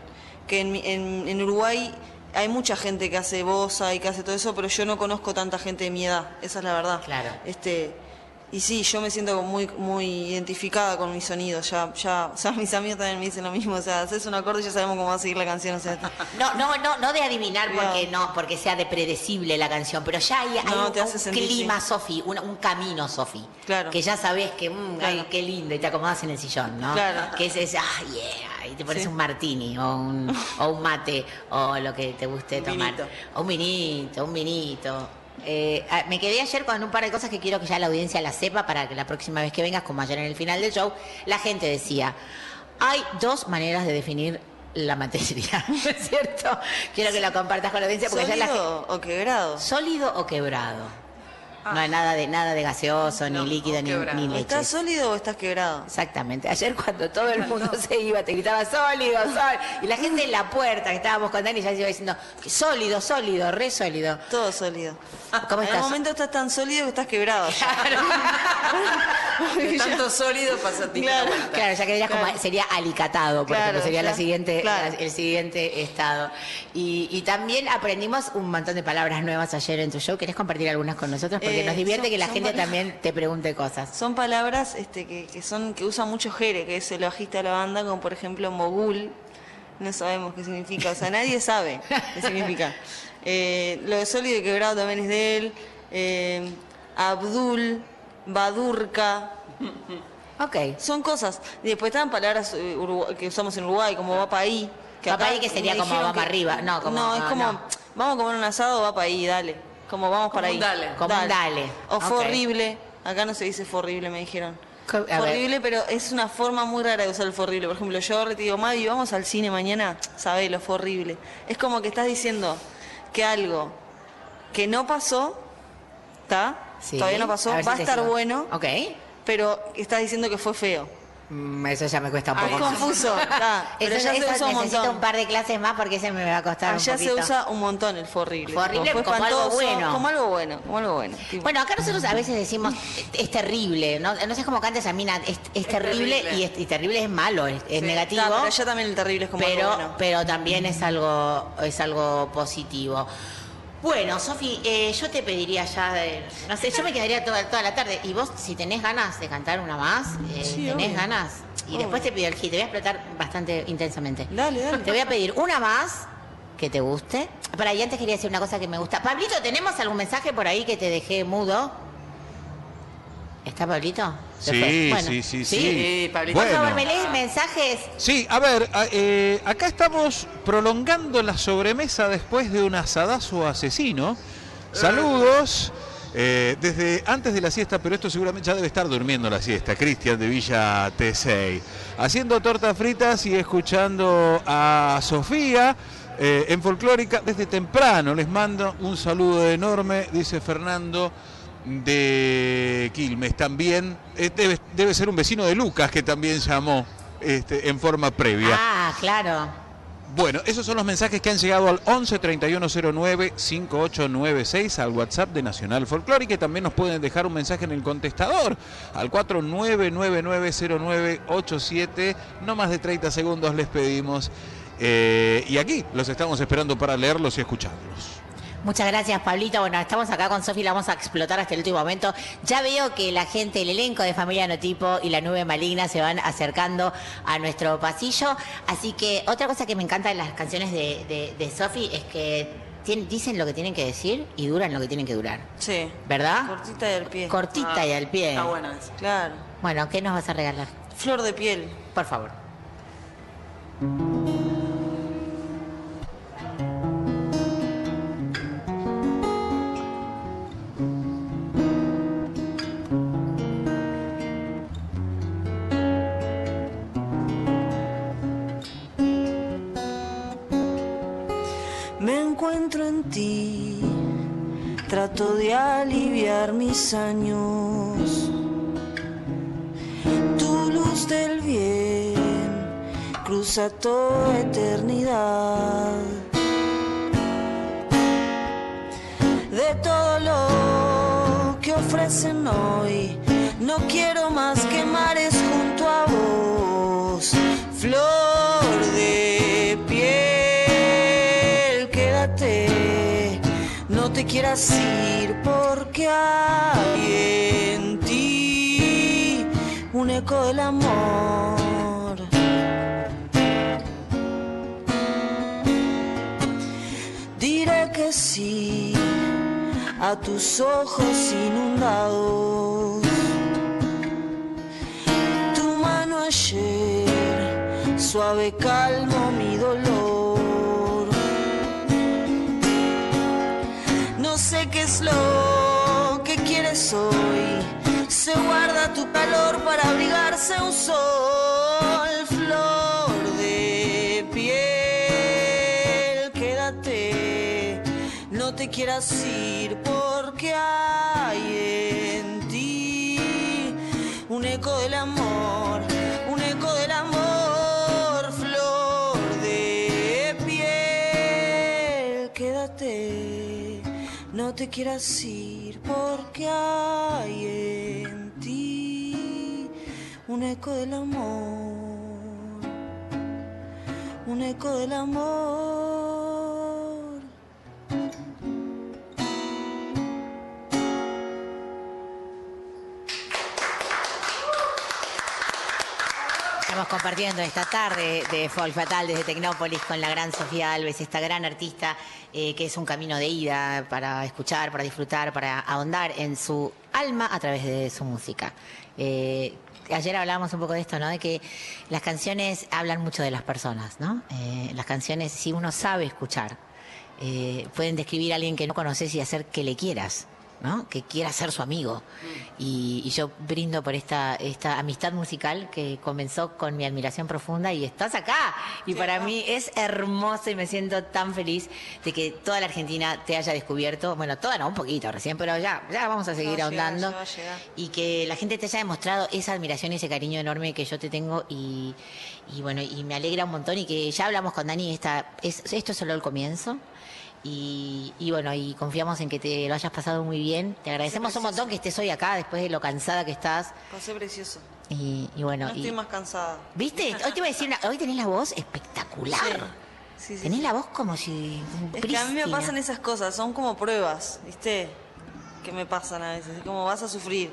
Que en, en, en Uruguay hay mucha gente que hace bossa y que hace todo eso, pero yo no conozco tanta gente de mi edad, esa es la verdad. Claro. Este, y sí, yo me siento muy, muy identificada con mi sonido, ya, ya, o sea, mis amigos también me dicen lo mismo, o sea, haces un acorde y ya sabemos cómo va a seguir la canción, o sea, No, no, no, no de adivinar porque no, porque sea de predecible la canción, pero ya hay, hay No, un, sentir, clima, sí. Sofi, un, un camino, Sofi. Claro. Que ya sabes que, mm, Claro. ay, qué lindo, y te acomodas en el sillón, ¿no? Claro. Que es ese, ah, yeah, y te pones Sí. un martini, o un, o un mate, o lo que te guste tomar. vinito. O un vinito, un vinito. Eh, ah, me quedé ayer con un par de cosas que quiero que ya la audiencia la sepa para que la próxima vez que vengas, como ayer en el final del show, la gente decía, hay dos maneras de definir la materia, ¿no es cierto? Quiero que lo compartas con la audiencia porque ya la. ¿Sólido o quebrado? ¿Sólido o quebrado? No hay nada de nada de gaseoso, ni líquido, ni, ni leche. ¿Estás sólido o estás quebrado? Exactamente. Ayer cuando todo el mundo se iba, te gritaba sólido, sólido. Y la gente en la puerta que estábamos con Dani ya se iba diciendo sólido, sólido, re sólido. Todo sólido. ¿Cómo En estás? el momento estás tan sólido que estás quebrado. De tanto sólido pasa a ti. Claro. Claro, ya quedarías como Claro. sería alicatado, por Claro, ejemplo, sería la siguiente, Claro. la- el siguiente estado. Y, y también aprendimos un montón de palabras nuevas ayer en tu show. ¿Querés compartir algunas con nosotros? Porque Eh, nos divierte son- que la gente también te pregunte cosas. Son palabras este, que, que son que usa mucho Jere, que es el bajista de la banda, como por ejemplo mogul. No sabemos qué significa, o sea, nadie sabe qué significa. Eh, lo de sólido y quebrado también es de él. Eh, Abdul, Badurka. Ok. Son cosas. Y después están palabras eh, que usamos en Uruguay, como va para ahí. Va pa' acá ahí, que sería como dijeron va pa' arriba. No, como- No, es como, no. vamos a comer un asado, va para ahí, dale. Como vamos para ahí. dale. Como un dale. O fue Ok. horrible. Acá no se dice fue horrible, me dijeron. Co- a Fue ver. horrible, pero es una forma muy rara de usar el fue horrible. Por ejemplo, yo ahora te digo, Mavi, vamos al cine mañana, sabelo, fue horrible. Es como que estás diciendo que algo que no pasó, ¿está? Sí. Todavía no pasó, A ver si va a te estar sigo. bueno, Ok. pero estás diciendo que fue feo. Mm, Eso ya me cuesta un Es poco más. confuso, está, pero Eso, ya eso se usa un necesito montón. un par de clases más porque ese me va a costar un Allá se poquito. usa un montón el horrible Tipo, como algo bueno. Como algo bueno, como algo bueno. tipo. Bueno, acá nosotros a veces decimos es terrible, ¿no? No sé cómo cantes a Mina, es, es terrible, terrible. Y, es, y terrible es malo, es, es Sí, negativo. está, pero allá también el terrible es como pero, algo bueno. pero también es algo, es algo positivo. Bueno, Sofi, eh, yo te pediría ya, de- no sé, yo me quedaría toda, toda la tarde. Y vos, si tenés ganas de cantar una más, eh, Sí, tenés obvio. ganas. Y Obvio. después te pido el hit, te voy a explotar bastante intensamente. Dale, dale. Te voy a pedir una más que te guste. Para y antes quería decir una cosa que me gusta. Pablito, ¿tenemos algún mensaje por ahí que te dejé mudo? ¿Está Pablito? Se Sí. Bueno, sí, sí, sí. Sí, Pablito. Por Bueno. favor, ¿me lees mensajes? Sí, a ver, eh, acá estamos prolongando la sobremesa después de un asadazo asesino. Saludos. Eh, desde antes de la siesta, pero esto seguramente ya debe estar durmiendo la siesta, Cristian de Villa T6. Haciendo tortas fritas y escuchando a Sofía eh, en Folclórica desde temprano. Les mando un saludo enorme, dice Fernando de Quilmes. También eh, debe, debe ser un vecino de Lucas que también llamó este, en forma previa. Ah, claro. Bueno, esos son los mensajes que han llegado al 11 3109 5896 al WhatsApp de Nacional Folclore y que también nos pueden dejar un mensaje en el contestador al 49990987. No más de 30 segundos les pedimos. Eh, y aquí los estamos esperando para leerlos y escucharlos. Muchas gracias, Pablito. Bueno, estamos acá con Sofi, la vamos a explotar hasta el último momento. Ya veo que la gente, el elenco de Familia Notipo y la nube maligna se van acercando a nuestro pasillo. Así que otra cosa que me encanta de las canciones de, de, de Sofi es que dicen lo que tienen que decir y duran lo que tienen que durar. Sí. ¿Verdad? Cortita y al pie. Cortita y al pie. Está bueno eso. Claro. Bueno, ¿qué nos vas a regalar? Flor de piel. Por favor. Encuentro en ti, trato de aliviar mis años. Tu luz del bien cruza toda eternidad. De todo lo que ofrecen hoy, no quiero más que mares junto a vos. Flor te quieras ir porque hay en ti un eco del amor. Diré que sí a tus ojos inundados. Tu mano ayer suave calmo mi dolor. Qué es lo que quieres hoy. Se guarda tu calor para abrigarse un sol, flor de piel. Quédate, no te quieras ir porque hay en ti un eco del amor, te quieras ir porque hay en ti un eco del amor, un eco del amor. Estamos compartiendo esta tarde de Folk Fatal desde Tecnópolis con la gran Sofía Alves, esta gran artista eh, que es un camino de ida para escuchar, para disfrutar, para ahondar en su alma a través de su música. Eh, ayer hablábamos un poco de esto, ¿no? De que las canciones hablan mucho de las personas, ¿no? Eh, las canciones, si uno sabe escuchar, pueden describir a alguien que no conoces y hacer que le quieras. ¿No? que quiera ser su amigo. Y, y yo brindo por esta, esta amistad musical que comenzó con mi admiración profunda y estás acá. Y para mí es hermoso y me siento tan feliz de que toda la Argentina te haya descubierto. Bueno, toda no, un poquito recién, pero ya, ya vamos a seguir ahondando. Y que la gente te haya demostrado esa admiración y ese cariño enorme que yo te tengo y, y bueno, y me alegra un montón y que ya hablamos con Dani, esta, es, esto es solo el comienzo. Y, y bueno, y confiamos en que te lo hayas pasado muy bien. Te agradecemos un montón que estés hoy acá después de lo cansada que estás. Pasé precioso. Y, y bueno, No y- estoy más cansada. ¿viste? Hoy te voy a decir, una- hoy tenés la voz espectacular. Sí, sí, tenés sí. la voz como si... Es que a mí me pasan esas cosas, son como pruebas, ¿viste? Que me pasan a veces. Es como vas a sufrir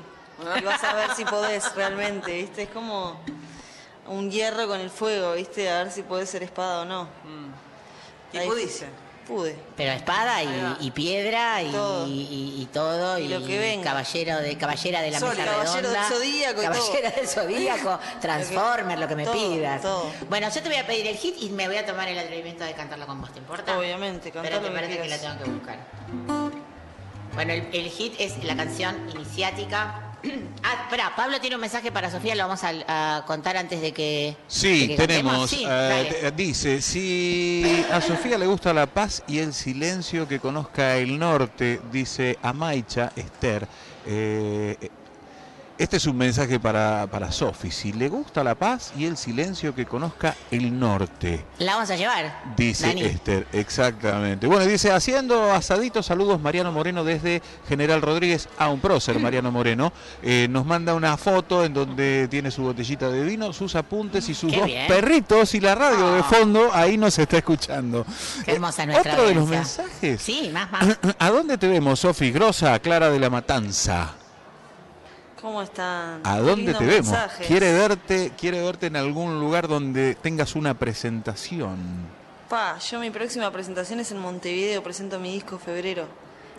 y vas a ver si podés realmente, ¿viste? Es como un hierro con el fuego, ¿viste? A ver si podés ser espada o no. ¿Y Ahí pudiste? Pude. Pero espada y, y piedra y Todo. y, y- y todo Y lo que venga. caballero de caballera de la Sol, mesa caballero redonda, del zodíaco y caballera del zodíaco, Transformer, lo que me todo, pidas. todo. Bueno, yo te voy a pedir el hit y me voy a tomar el atrevimiento de cantarlo con vos, ¿te importa? Obviamente, Pero que parece que la tengo que buscar. Bueno, el, el hit es la canción iniciática. Ah, espera, Pablo tiene un mensaje para Sofía, lo vamos a, a contar antes de que. Sí, de que cantemos. tenemos. Sí, eh, de- dice, si a Sofía le gusta la paz y el silencio, que conozca el norte, dice Amaicha Esther. Eh, este es un mensaje para, para Sofi. Si le gusta la paz y el silencio, que conozca el norte. La vamos a llevar. Dice Dani. Esther, exactamente. Bueno, dice, haciendo asaditos, saludos Mariano Moreno desde General Rodríguez a un prócer, Mariano Moreno. Eh, nos manda una foto en donde tiene su botellita de vino, sus apuntes y sus Qué dos bien. perritos y la radio de Ah. fondo, ahí nos está escuchando. Qué hermosa Eh, nuestra Otro de los mensajes. Sí, más, más. ¿A dónde te vemos, Sofi? Grosa, Clara de la Matanza. ¿Cómo están? ¿A dónde te vemos? mensajes. Quiere verte, quiere verte en algún lugar donde tengas una presentación. Pa, yo mi próxima presentación es en Montevideo, presento mi disco febrero,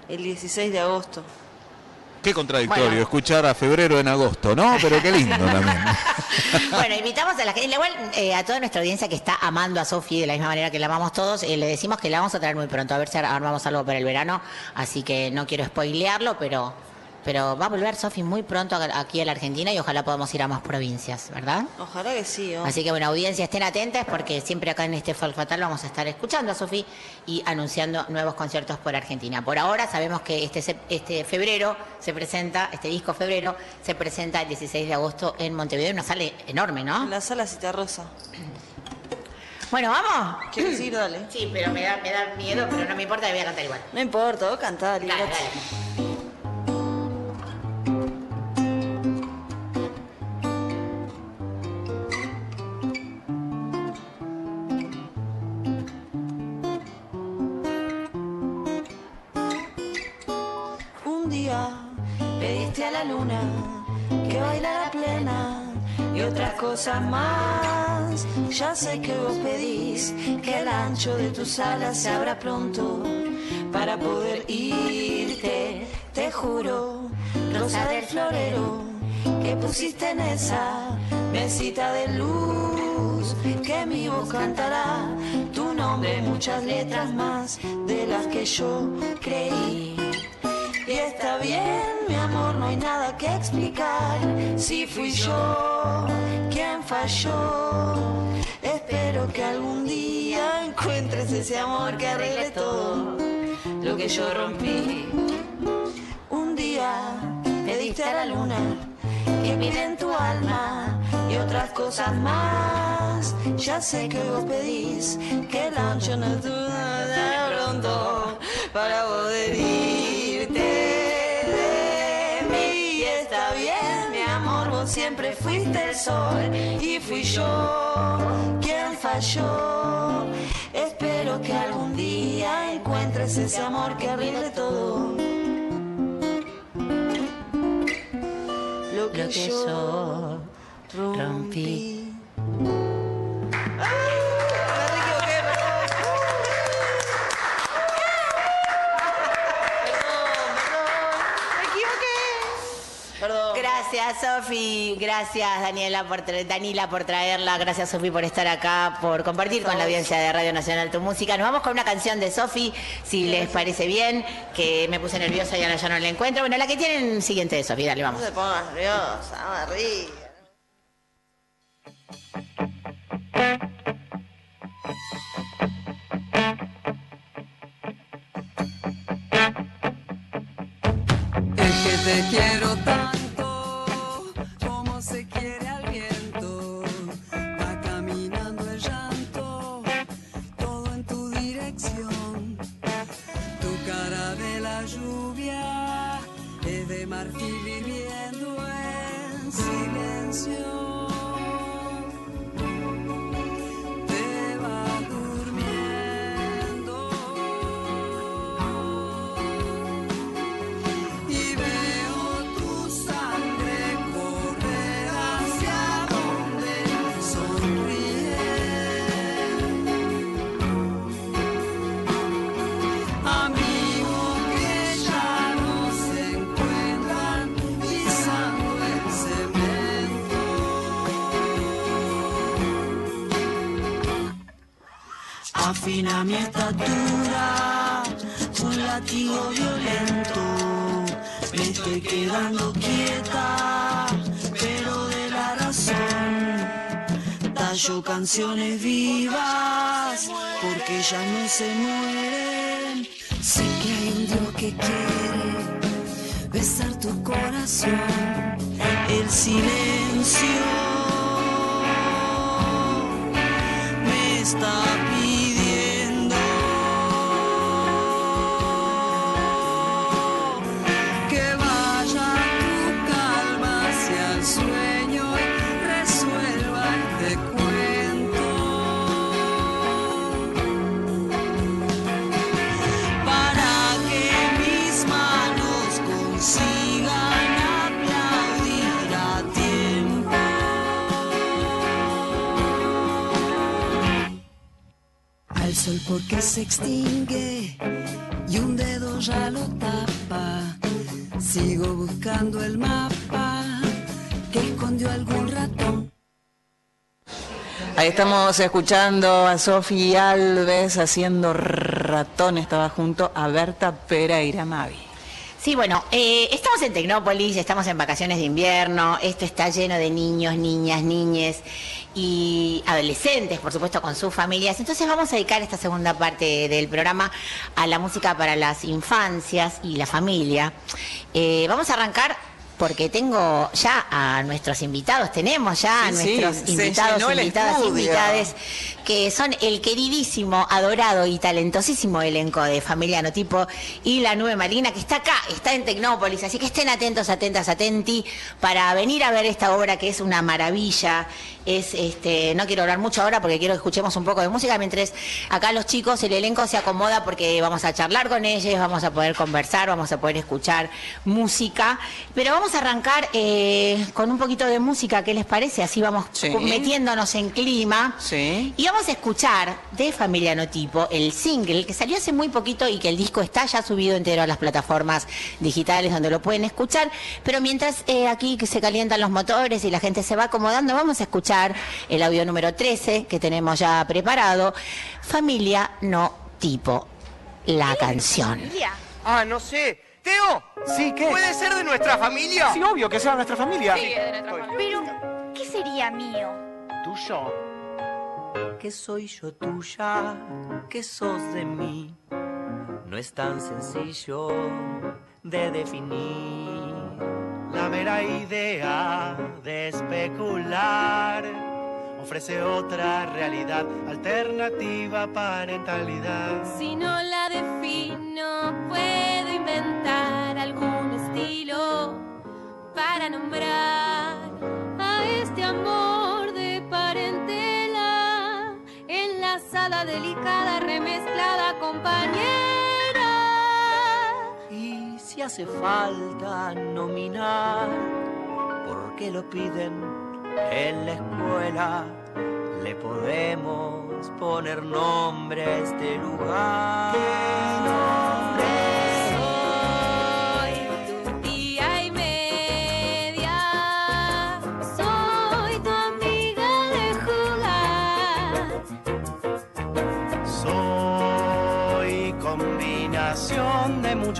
el 16 de agosto. Qué contradictorio, Bueno. escuchar a febrero en agosto, ¿no? Pero qué lindo también. Bueno, invitamos a la gente, igual eh, a toda nuestra audiencia que está amando a Sofi de la misma manera que la amamos todos, eh, le decimos que la vamos a traer muy pronto, a ver si ar- armamos algo para el verano, así que no quiero spoilearlo, pero, pero va a volver Sofi muy pronto a- aquí a la Argentina y ojalá podamos ir a más provincias, ¿verdad? Ojalá que sí, ¿o? Así que bueno, audiencia, estén atentas porque siempre acá en este Folk Fatal vamos a estar escuchando a Sofi y anunciando nuevos conciertos por Argentina. Por ahora sabemos que este, este febrero se presenta, este disco febrero, se presenta el 16 de agosto en Montevideo, una sala enorme, ¿no? En la sala Citarrosa. Bueno, ¿vamos? ¿Quieres ir? Dale. Sí, pero me da, me da miedo, pero no me importa, voy a cantar igual. No importa, cantá, Dale, liberate. dale. Luna que bailara plena y otras cosas más. Ya sé que vos pedís que el ancho de tus alas se abra pronto para poder irte. Te juro, rosa del florero, que pusiste en esa mesita de luz, que mi voz cantará tu nombre, muchas letras más de las que yo creí. Y está bien, no hay nada que explicar. Si fui yo quien falló, espero que algún día encuentres ese amor que arregle todo lo que yo rompí. Un día pediste a la luna que en tu alma y otras cosas más. Ya sé que vos pedís que el ancho no duda de pronto para poder irte siempre fuiste el sol y fui yo quien falló. Espero que algún día encuentres ese amor que arregle todo. Lo que, Lo que yo yo rompí. rompí. Gracias, Sofi. Gracias, Daniela, por Danila, por traerla. Gracias, Sofi, por estar acá, por compartir con la audiencia de Radio Nacional tu música. Nos vamos con una canción de Sofi, si les parece bien, que me puse nerviosa y ahora ya no la encuentro. Bueno, la que tienen siguiente de Sofi, dale, No vamos. se pongas nerviosa, vamos arriba. Es que te quiero tanto Afina mi estatura un latido violento. Me estoy quedando quieta, pero de la razón. Tallo canciones vivas, porque ya no se mueren. Sé que hay un Dios que quiere besar tu corazón. El silencio me está pidiendo porque se extingue y un dedo ya lo tapa. Sigo buscando el mapa que escondió algún ratón. Ahí estamos escuchando a Sofi Alves haciendo ratón. Estaba junto a Berta Pereira Mavi. Sí, bueno, eh, estamos en Tecnópolis, estamos en vacaciones de invierno, esto está lleno de niños, niñas, niñes y adolescentes, por supuesto, con sus familias. Entonces vamos a dedicar esta segunda parte del programa a la música para las infancias y la familia. Eh, vamos a arrancar porque tengo ya a nuestros invitados, tenemos ya a Sí, nuestros invitados, invitadas, invitades, que son el queridísimo, adorado y talentosísimo elenco de Familiano Tipo y la Nube Marina, que está acá, está en Tecnópolis, así que estén atentos, atentas, atenti, para venir a ver esta obra que es una maravilla. Es este, no quiero hablar mucho ahora porque quiero que escuchemos un poco de música, mientras acá los chicos, el elenco se acomoda porque vamos a charlar con ellos, vamos a poder conversar, vamos a poder escuchar música, pero vamos a arrancar eh, con un poquito de música, ¿qué les parece? Así vamos Sí. metiéndonos en clima. Sí. Y vamos a escuchar de Familiano Tipo el single que salió hace muy poquito y que el disco está ya subido entero a las plataformas digitales donde lo pueden escuchar. Pero mientras eh, aquí que se calientan los motores y la gente se va acomodando, vamos a escuchar el audio número 13 que tenemos ya preparado. Familia No Tipo, la canción. Ah, no sé. Teo, Sí, ¿qué? ¿puede ser de nuestra familia? Sí, obvio que sea nuestra familia. Pero, ¿qué sería mío? Tuyo. que soy yo tuya, que sos de mí. No es tan sencillo de definir. La mera idea de especular ofrece otra realidad, alternativa parentalidad. Si no la defino, puedo inventar algún estilo para nombrar a este amor de parentela, enlazada, delicada, remezclada, compañera. Hace falta nominar, porque lo piden en la escuela, le podemos poner nombre a este lugar.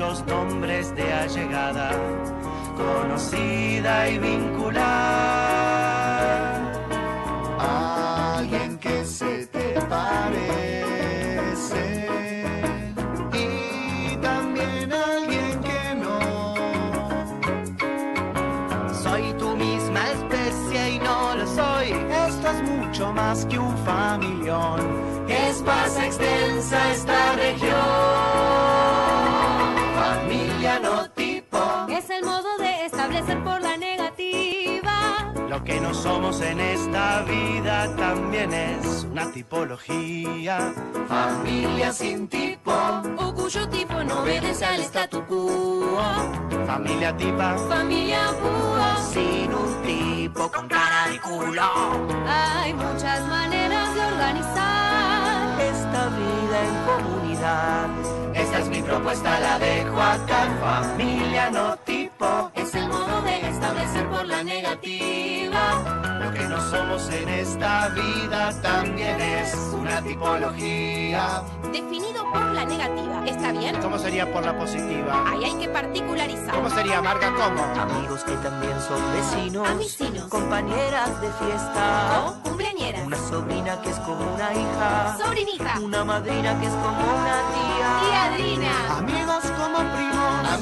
Muchos nombres de allegada, conocida y vincular. Alguien que se te parece y también alguien que no. Soy tu misma especie y no lo soy. Esto es mucho más que un familión. Es extensa esta no somos en esta vida también es una tipología. Familia sin tipo. O cuyo tipo no obedece al statu quo. Familia tipa. Familia púa. Sin un tipo con cara de culo. Hay muchas maneras de organizar. Esta vida en comunidad. Esta es mi propuesta, la dejo acá. Familia no tipo. Es el modo establecer por la negativa. Lo que no somos en esta vida también es una tipología. Definido por la negativa. ¿Está bien? ¿Cómo sería por la positiva? Ahí hay que particularizar. ¿Cómo sería, Marga? ¿Cómo? Amigos que también son vecinos, Amicinos. compañeras de fiesta, O cumpleañeras. una sobrina que es como una hija, Sobrinita. una madrina que es como una tía. Tiadrina. Amigos como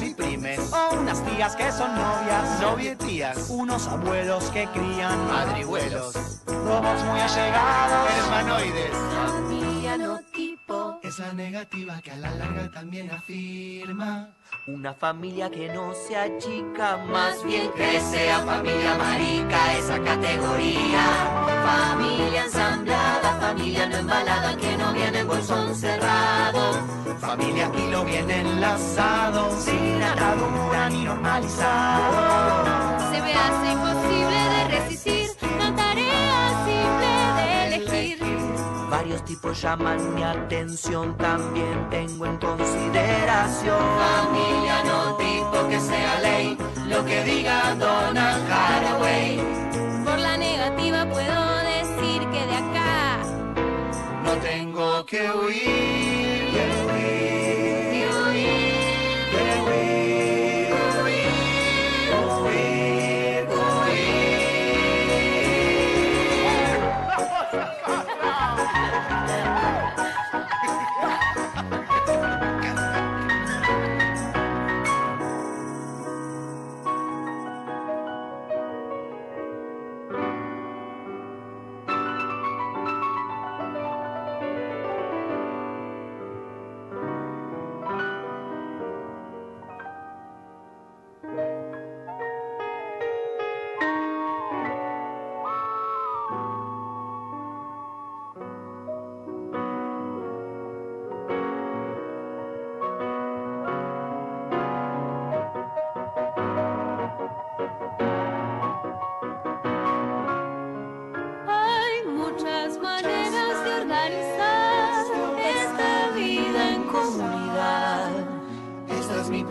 primos, a mi primes, o unas tías que son novias, novietías, unos abuelos que crían madrihuelos, robots muy allegados, hermanoides. Familia no tipo. Es la negativa que a la larga también afirma. Una familia que no se achica, más bien que sea familia marica, esa categoría. Familia ensamblada, familia no embalada, que no viene en bolsón cerrado. Familia y lo bien enlazado, sin atadura ni normalizado. Se me hace imposible Varios tipos llaman mi atención, también tengo en consideración. Familia no tipo que sea ley, lo que diga Donna Haraway. Por la negativa puedo decir que de acá No tengo que huir,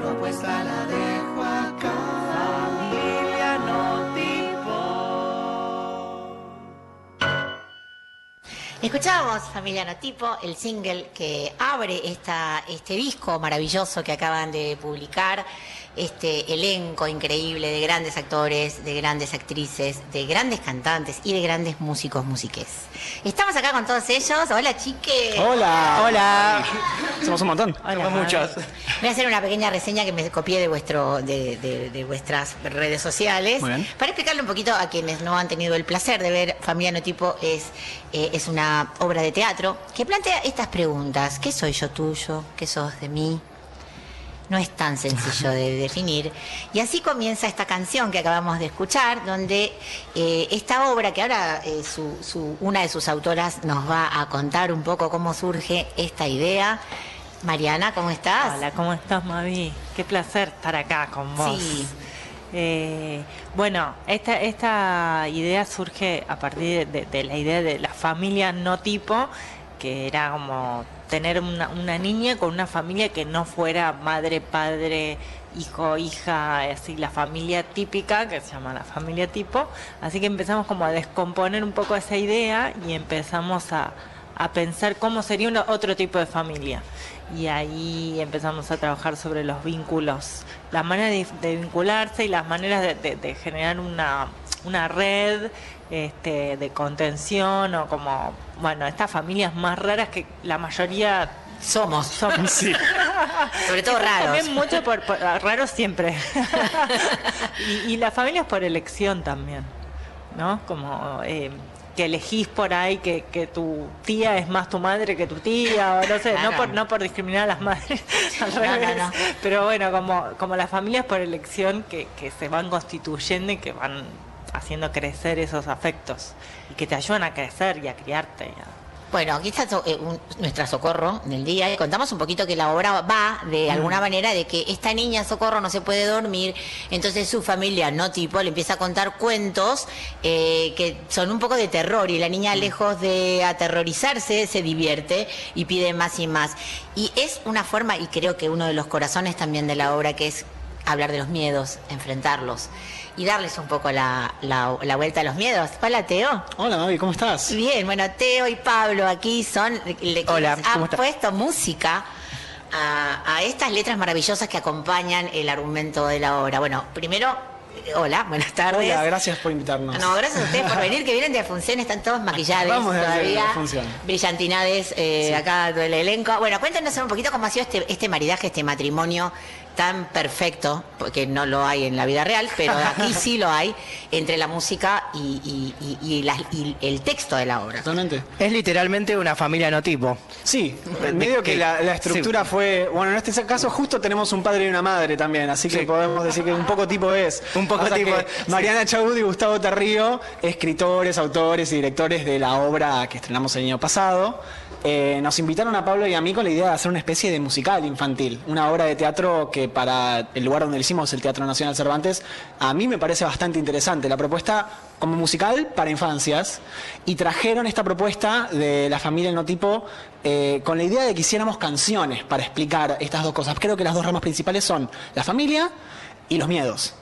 Esta es mi propuesta, la dejo acá. Familia no tipo. Escuchábamos Familia Notipo, el single que abre esta, este disco maravilloso que acaban de publicar, este elenco increíble de grandes actores, de grandes actrices, de grandes cantantes y de grandes músicos musiques. Estamos acá con todos ellos. Hola chiques. Hola. Hola. Somos un montón. Somos muchos. Voy a hacer una pequeña reseña que me copié de vuestro de, de- de vuestras redes sociales Muy bien. para explicarle un poquito a quienes no han tenido el placer de ver Familia Notipo es eh, es una obra de teatro que plantea estas preguntas ¿qué soy yo tuyo? ¿qué sos de mí? No es tan sencillo de definir. Y así comienza esta canción que acabamos de escuchar, donde eh, esta obra, que ahora eh, su- su- una de sus autoras nos va a contar un poco cómo surge esta idea. Mariana, ¿cómo estás? Hola, ¿cómo estás, Mavi? Qué placer estar acá con vos. Sí. Eh, bueno, esta, esta idea surge a partir de, de la idea de la familia no tipo, que era como tener una, una niña con una familia que no fuera madre, padre, hijo, hija, así la familia típica, que se llama la familia tipo. Así que empezamos como a descomponer un poco esa idea y empezamos a, a pensar cómo sería una- otro tipo de familia. Y ahí empezamos a trabajar sobre los vínculos, las maneras de, vincularse y las maneras de, de- de generar una, una red este, de contención o como, bueno, estas familias más raras que la mayoría somos. somos. Sobre todo raros. También mucho por, por- raros siempre. y, y las familias por elección también, ¿no? Como eh, que elegís por ahí que, que tu tía es más tu madre que tu tía, o no sé, Claro. no por no por discriminar a las madres, al No, no, revés. no. Pero bueno, como, como las familias por elección que, que se van constituyendo y que van haciendo crecer esos afectos y que te ayudan a crecer y a criarte. y a- Bueno, aquí está so- eh, un- nuestra Socorro del día y contamos un poquito que la obra va de alguna manera de que esta niña Socorro no se puede dormir, entonces su familia, no tipo, le empieza a contar cuentos eh, que son un poco de terror y la niña lejos de aterrorizarse se divierte y pide más y más. Y es una forma, y creo que uno de los corazones también de la obra, que es hablar de los miedos, enfrentarlos y darles un poco la, la- la vuelta a los miedos. Hola, Teo. Hola, Mavi, ¿cómo estás? Bien, bueno, Teo y Pablo aquí son le- Hola, han ¿cómo estás? puesto música a, a estas letras maravillosas que acompañan el argumento de la obra. Bueno, primero, hola, buenas tardes. Hola, gracias por invitarnos. No, gracias a ustedes por venir, que vienen de función, están todos maquillados Vamos de- de todavía. función. Brillantinades eh, acá todo el elenco. Bueno, cuéntenos un poquito cómo ha sido este, este maridaje, este matrimonio tan perfecto, porque no lo hay en la vida real, pero aquí sí lo hay, entre la música y, y- y- y la- y el texto de la obra. Totalmente. Es literalmente una familia no tipo. Sí, medio que la, la estructura fue. Bueno, en este caso, justo tenemos un padre y una madre también, así que podemos decir que un poco tipo es. Un poco O sea tipo, que. Mariana Chaud y Gustavo Tarrío, escritores, autores y directores de la obra que estrenamos el año pasado, eh, nos invitaron a Pablo y a mí con la idea de hacer una especie de musical infantil, una obra de teatro que para el lugar donde lo hicimos, el Teatro Nacional Cervantes, a mí me parece bastante interesante. La propuesta como musical para infancias y trajeron esta propuesta de la familia no tipo eh, con la idea de que hiciéramos canciones para explicar estas dos cosas. Creo que las dos ramas principales son la familia y los miedos.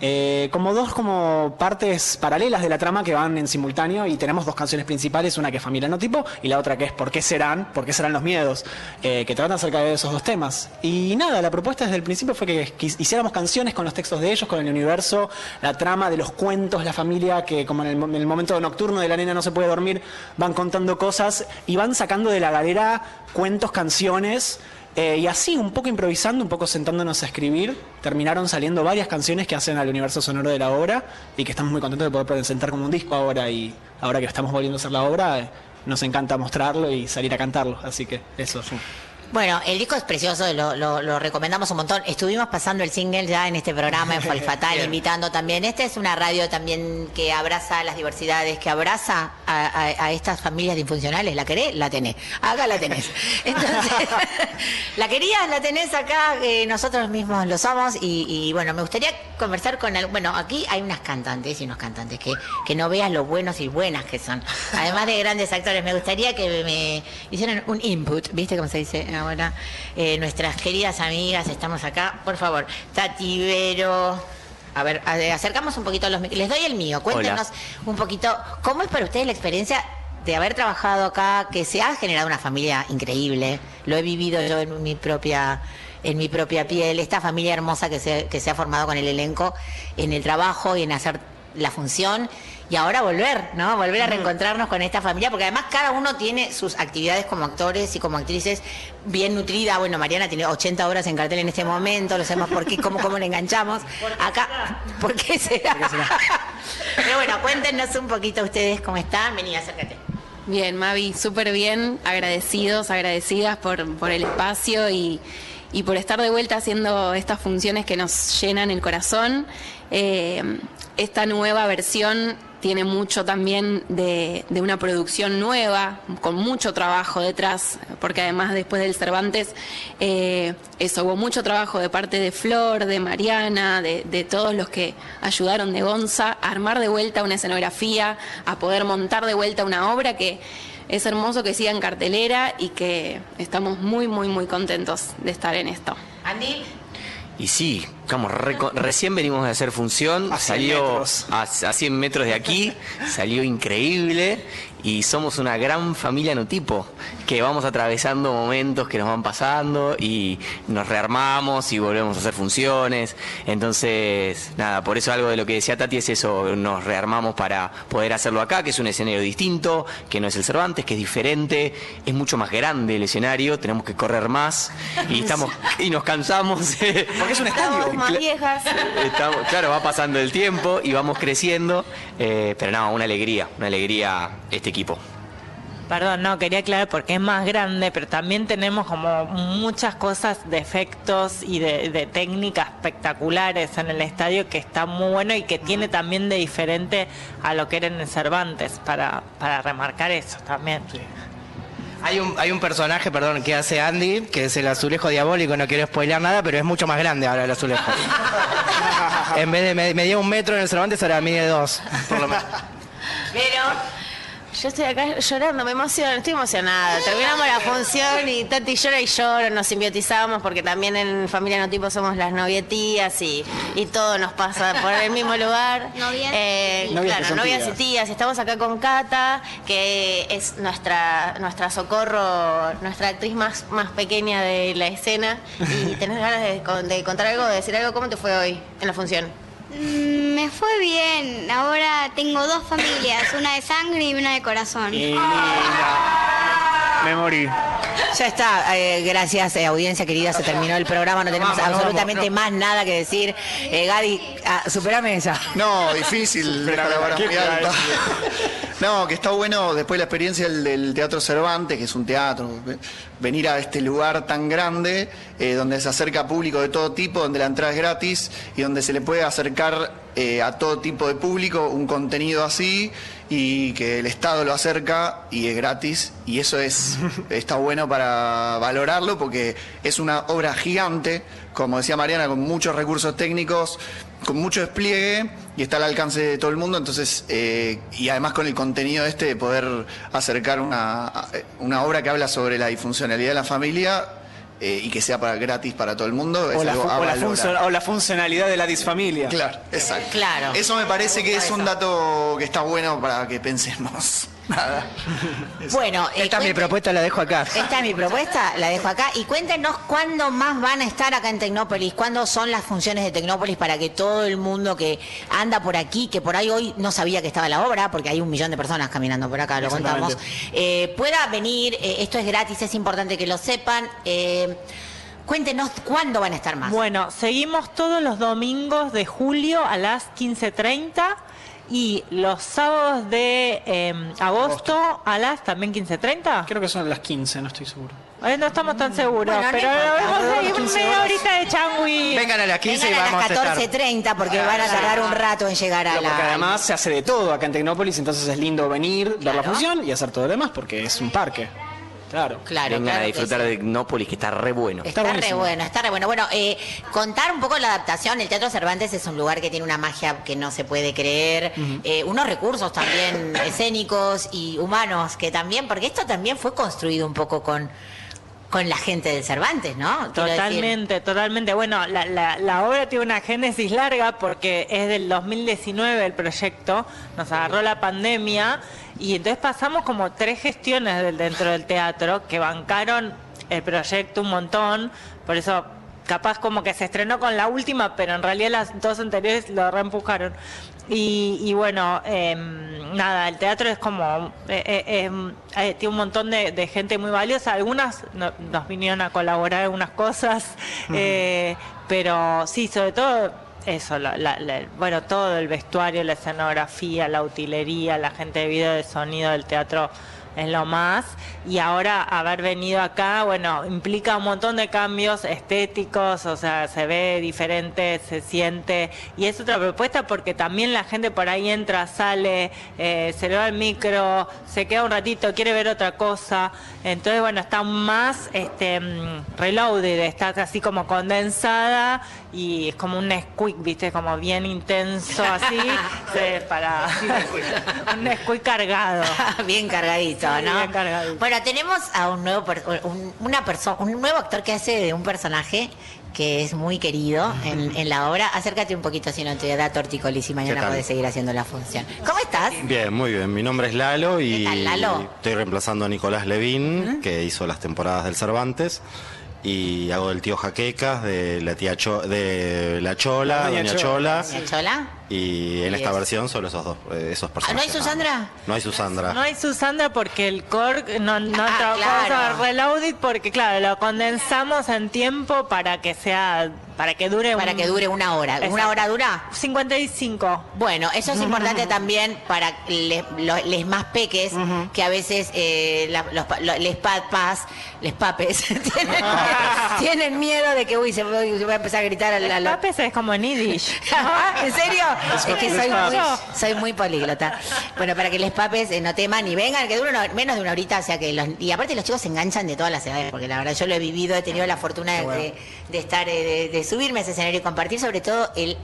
Eh, como dos como partes paralelas de la trama que van en simultáneo y tenemos dos canciones principales, una que es Familia No Tipo y la otra que es ¿Por qué serán? ¿Por qué serán los miedos? eh, que tratan acerca de esos dos temas. Y nada, la propuesta desde el principio fue que, hiciéramos canciones con los textos de ellos, con el universo, la trama de los cuentos, la familia que como en el, en el momento nocturno de la nena no se puede dormir, van contando cosas y van sacando de la galera cuentos, canciones. Eh, y así, un poco improvisando, un poco sentándonos a escribir, terminaron saliendo varias canciones que hacen al universo sonoro de la obra y que estamos muy contentos de poder presentar como un disco ahora. Y ahora que estamos volviendo a hacer la obra, eh, nos encanta mostrarlo y salir a cantarlo. Así que eso. Bueno, el disco es precioso, lo, lo- lo recomendamos un montón. Estuvimos pasando el single ya en este programa en Bien. invitando también. Esta es una radio también que abraza las diversidades, que abraza a, a- a estas familias disfuncionales. ¿La querés? La tenés. Acá la tenés. Entonces, la querías, la tenés acá, eh, nosotros mismos lo somos. Y, y, bueno, me gustaría conversar con... al- Bueno, aquí hay unas cantantes y unos cantantes que, que no veas lo buenos y buenas que son. Además de grandes actores, me gustaría que me hicieran un input, ¿viste cómo se dice ahora? Eh, nuestras queridas amigas, estamos acá. Por favor, Tati Vero. A ver, acercamos un poquito a los... Les doy el mío. Cuéntenos un poquito, ¿cómo es para ustedes la experiencia de haber trabajado acá, que se ha generado una familia increíble? Lo he vivido yo en mi propia en mi propia piel, esta familia hermosa que se, que se ha formado con el elenco en el trabajo y en hacer la función y ahora volver, ¿no? Volver a reencontrarnos con esta familia, porque además cada uno tiene sus actividades como actores y como actrices bien nutrida. Bueno, Mariana tiene 80 horas en cartel en este momento, lo sabemos por qué, cómo, cómo le enganchamos. Acá, ¿por qué será? Pero bueno, cuéntenos un poquito ustedes cómo están. Vení, acércate. Bien, Mavi, súper bien, agradecidos, agradecidas por, por el espacio y, y por estar de vuelta haciendo estas funciones que nos llenan el corazón. Eh, esta nueva versión tiene mucho también de, de una producción nueva, con mucho trabajo detrás, porque además después del Cervantes, eh, eso, hubo mucho trabajo de parte de Flor, de Mariana, de, de todos los que ayudaron de Gonza a armar de vuelta una escenografía, a poder montar de vuelta una obra que es hermoso que siga en cartelera y que estamos muy, muy, muy contentos de estar en esto. Andy. Y sí, estamos recién venimos de hacer función, salió a, a 100 metros de aquí, salió increíble y somos una gran familia no tipo, que vamos atravesando momentos que nos van pasando y nos rearmamos y volvemos a hacer funciones. Entonces, nada, por eso algo de lo que decía Tati es eso, nos rearmamos para poder hacerlo acá, que es un escenario distinto, que no es el Cervantes, que es diferente, es mucho más grande el escenario, tenemos que correr más y estamos y nos cansamos. Porque es un Estamos más viejas. Estamos- claro, va pasando el tiempo y vamos creciendo, eh, pero no, una alegría, una alegría este equipo. Perdón, no, quería aclarar porque es más grande, pero también tenemos como muchas cosas de efectos y de, de técnicas espectaculares en el estadio que está muy bueno y que tiene también de diferente a lo que era en el Cervantes, para, para remarcar eso también. Hay un, hay un personaje, perdón, que hace Andy, que es el azulejo diabólico, no quiero spoilear nada, pero es mucho más grande ahora el azulejo. en vez de me- medía un metro en el Cervantes, ahora mide dos, por lo menos. Pero yo estoy acá llorando, me emociono, estoy emocionada. Terminamos la función y Tati llora y llora, nos simbiotizamos porque también en Familia No Tipo somos las novietías y, y todo nos pasa por el mismo lugar. Novias. Eh, Novias claro, novias y tías. tías. Estamos acá con Cata, que es nuestra, nuestra socorro, nuestra actriz más, más pequeña de la escena. Y tenés ganas de, con- de contar algo, de decir algo. ¿Cómo te fue hoy en la función? Mm, Me fue bien. Ahora tengo dos familias, una de sangre y una de corazón. Me morí. Ya está, eh, gracias eh, audiencia querida, se terminó el programa, no tenemos Vamos, absolutamente vamos, más nada que decir. Eh, Gadi, ah, superame esa. No, difícil, ¿Qué muy alta. No, que está bueno después la experiencia del, del Teatro Cervantes, que es un teatro, ve- venir a este lugar tan grande, eh, donde se acerca público de todo tipo, donde la entrada es gratis y donde se le puede acercar eh, a todo tipo de público un contenido así y que el Estado lo acerca y es gratis. Y eso es está bueno para valorarlo porque es una obra gigante, como decía Mariana, con muchos recursos técnicos, con mucho despliegue y está al alcance de todo el mundo, entonces, eh, y además con el contenido este de poder acercar una, una obra que habla sobre la disfuncionalidad de la familia eh, y que sea para, gratis para todo el mundo, es O la, algo fu- a o la o la funcionalidad de la disfamilia. Claro, exacto. Claro. Eso me parece que es un dato que está bueno para que pensemos. Nada. Bueno, eh, Esta es mi propuesta, la dejo acá. Esta es mi propuesta, la dejo acá. Y cuéntenos cuándo más van a estar acá en Tecnópolis, cuándo son las funciones de Tecnópolis para que todo el mundo que anda por aquí, que por ahí hoy no sabía que estaba la obra, porque hay un millón de personas caminando por acá, lo contamos, eh, pueda venir. eh, esto es gratis, es importante que lo sepan. Eh, cuéntenos cuándo van a estar más. Bueno, seguimos todos los domingos de julio a las 15.30 y los sábados de eh, agosto a las también 15.30. Creo que son las 15, no estoy seguro. Eh, no estamos tan seguros, Bueno, no pero vamos a ir 15 media horita de changui. Vengan a las 15 y Vengan a vamos las a estar. 14.30 porque van a tardar un rato en llegar a Pero porque la... además se hace de todo acá en Tecnópolis, entonces es lindo venir, ver la función y hacer todo lo demás, porque es un parque. Claro. Claro, Vengan claro a disfrutar sí. de Ignópolis, que está re bueno. Está, re bueno, está re bueno. Bueno, eh, contar un poco la adaptación. El Teatro Cervantes es un lugar que tiene una magia que no se puede creer, eh, unos recursos también escénicos y humanos que también, porque esto también fue construido un poco con, con la gente del Cervantes, ¿no? Quiero decir. Totalmente, totalmente. Bueno, la, la, la obra tiene una génesis larga porque es del 2019 el proyecto, nos agarró la pandemia y entonces pasamos como tres gestiones del, dentro del teatro que bancaron el proyecto un montón, por eso capaz como que se estrenó con la última, pero en realidad las dos anteriores lo reempujaron. Y, y bueno, em, nada, el teatro es como, eh, eh, em, eh, tiene un montón de, de gente muy valiosa, algunas no- nos vinieron a colaborar en algunas cosas, eh, pero sí, sobre todo eso, la- la- la- bueno, todo el vestuario, la escenografía, la utilería, la gente de video, de sonido del teatro es lo más. Y ahora haber venido acá, bueno, implica un montón de cambios estéticos, o sea, se ve diferente, se siente. Y es otra propuesta porque también la gente por ahí entra, sale, eh, se le va el micro, se queda un ratito, quiere ver otra cosa. Entonces, bueno, está más este, mm, reloaded, está así como condensada y es como un squeak, ¿viste? Como bien intenso así, se- para un squeak cargado. bien cargadito, Sí, ¿no? bien cargadito. Bueno, tenemos a un nuevo per- un, una persona, un nuevo actor que hace de un personaje que es muy querido en, en la obra. Acércate un poquito si no te da torticolis y mañana puedes seguir haciendo la función. ¿Cómo estás? Bien, muy bien. Mi nombre es Lalo y tal, Lalo? estoy reemplazando a Nicolás Levín, que hizo las temporadas del Cervantes. Y hago del tío Jaquecas, de la tía Cho- de la Chola, Doña Doña Chola. Chola. Doña Chola. Y en Y esta es- versión solo esos dos, eh, esos Ah, personajes. ¿No hay Susandra? No hay Susandra. No hay Susandra porque el core no, no Ah, trabajamos claro. a reloaded porque claro, lo condensamos en tiempo para que sea para que dure Para un- que dure una hora. ¿Una hora dura? 55. Bueno, eso es importante también para les, les más peques, que a veces eh, la- los, pa- lo- les papas, les papes, tienen, tienen miedo de que, uy, se, se va a empezar a gritar a la... a la- Papes es como en Yiddish. ¿En serio? Es que soy muy, soy muy políglota. Bueno, para que les papes eh, no teman y vengan, que dure una- menos de una horita, o sea que los, y aparte los chicos se enganchan de todas las edades, porque la verdad yo lo he vivido, he tenido la fortuna de, de- de estar, eh, de, de subirme a ese escenario y compartir sobre todo el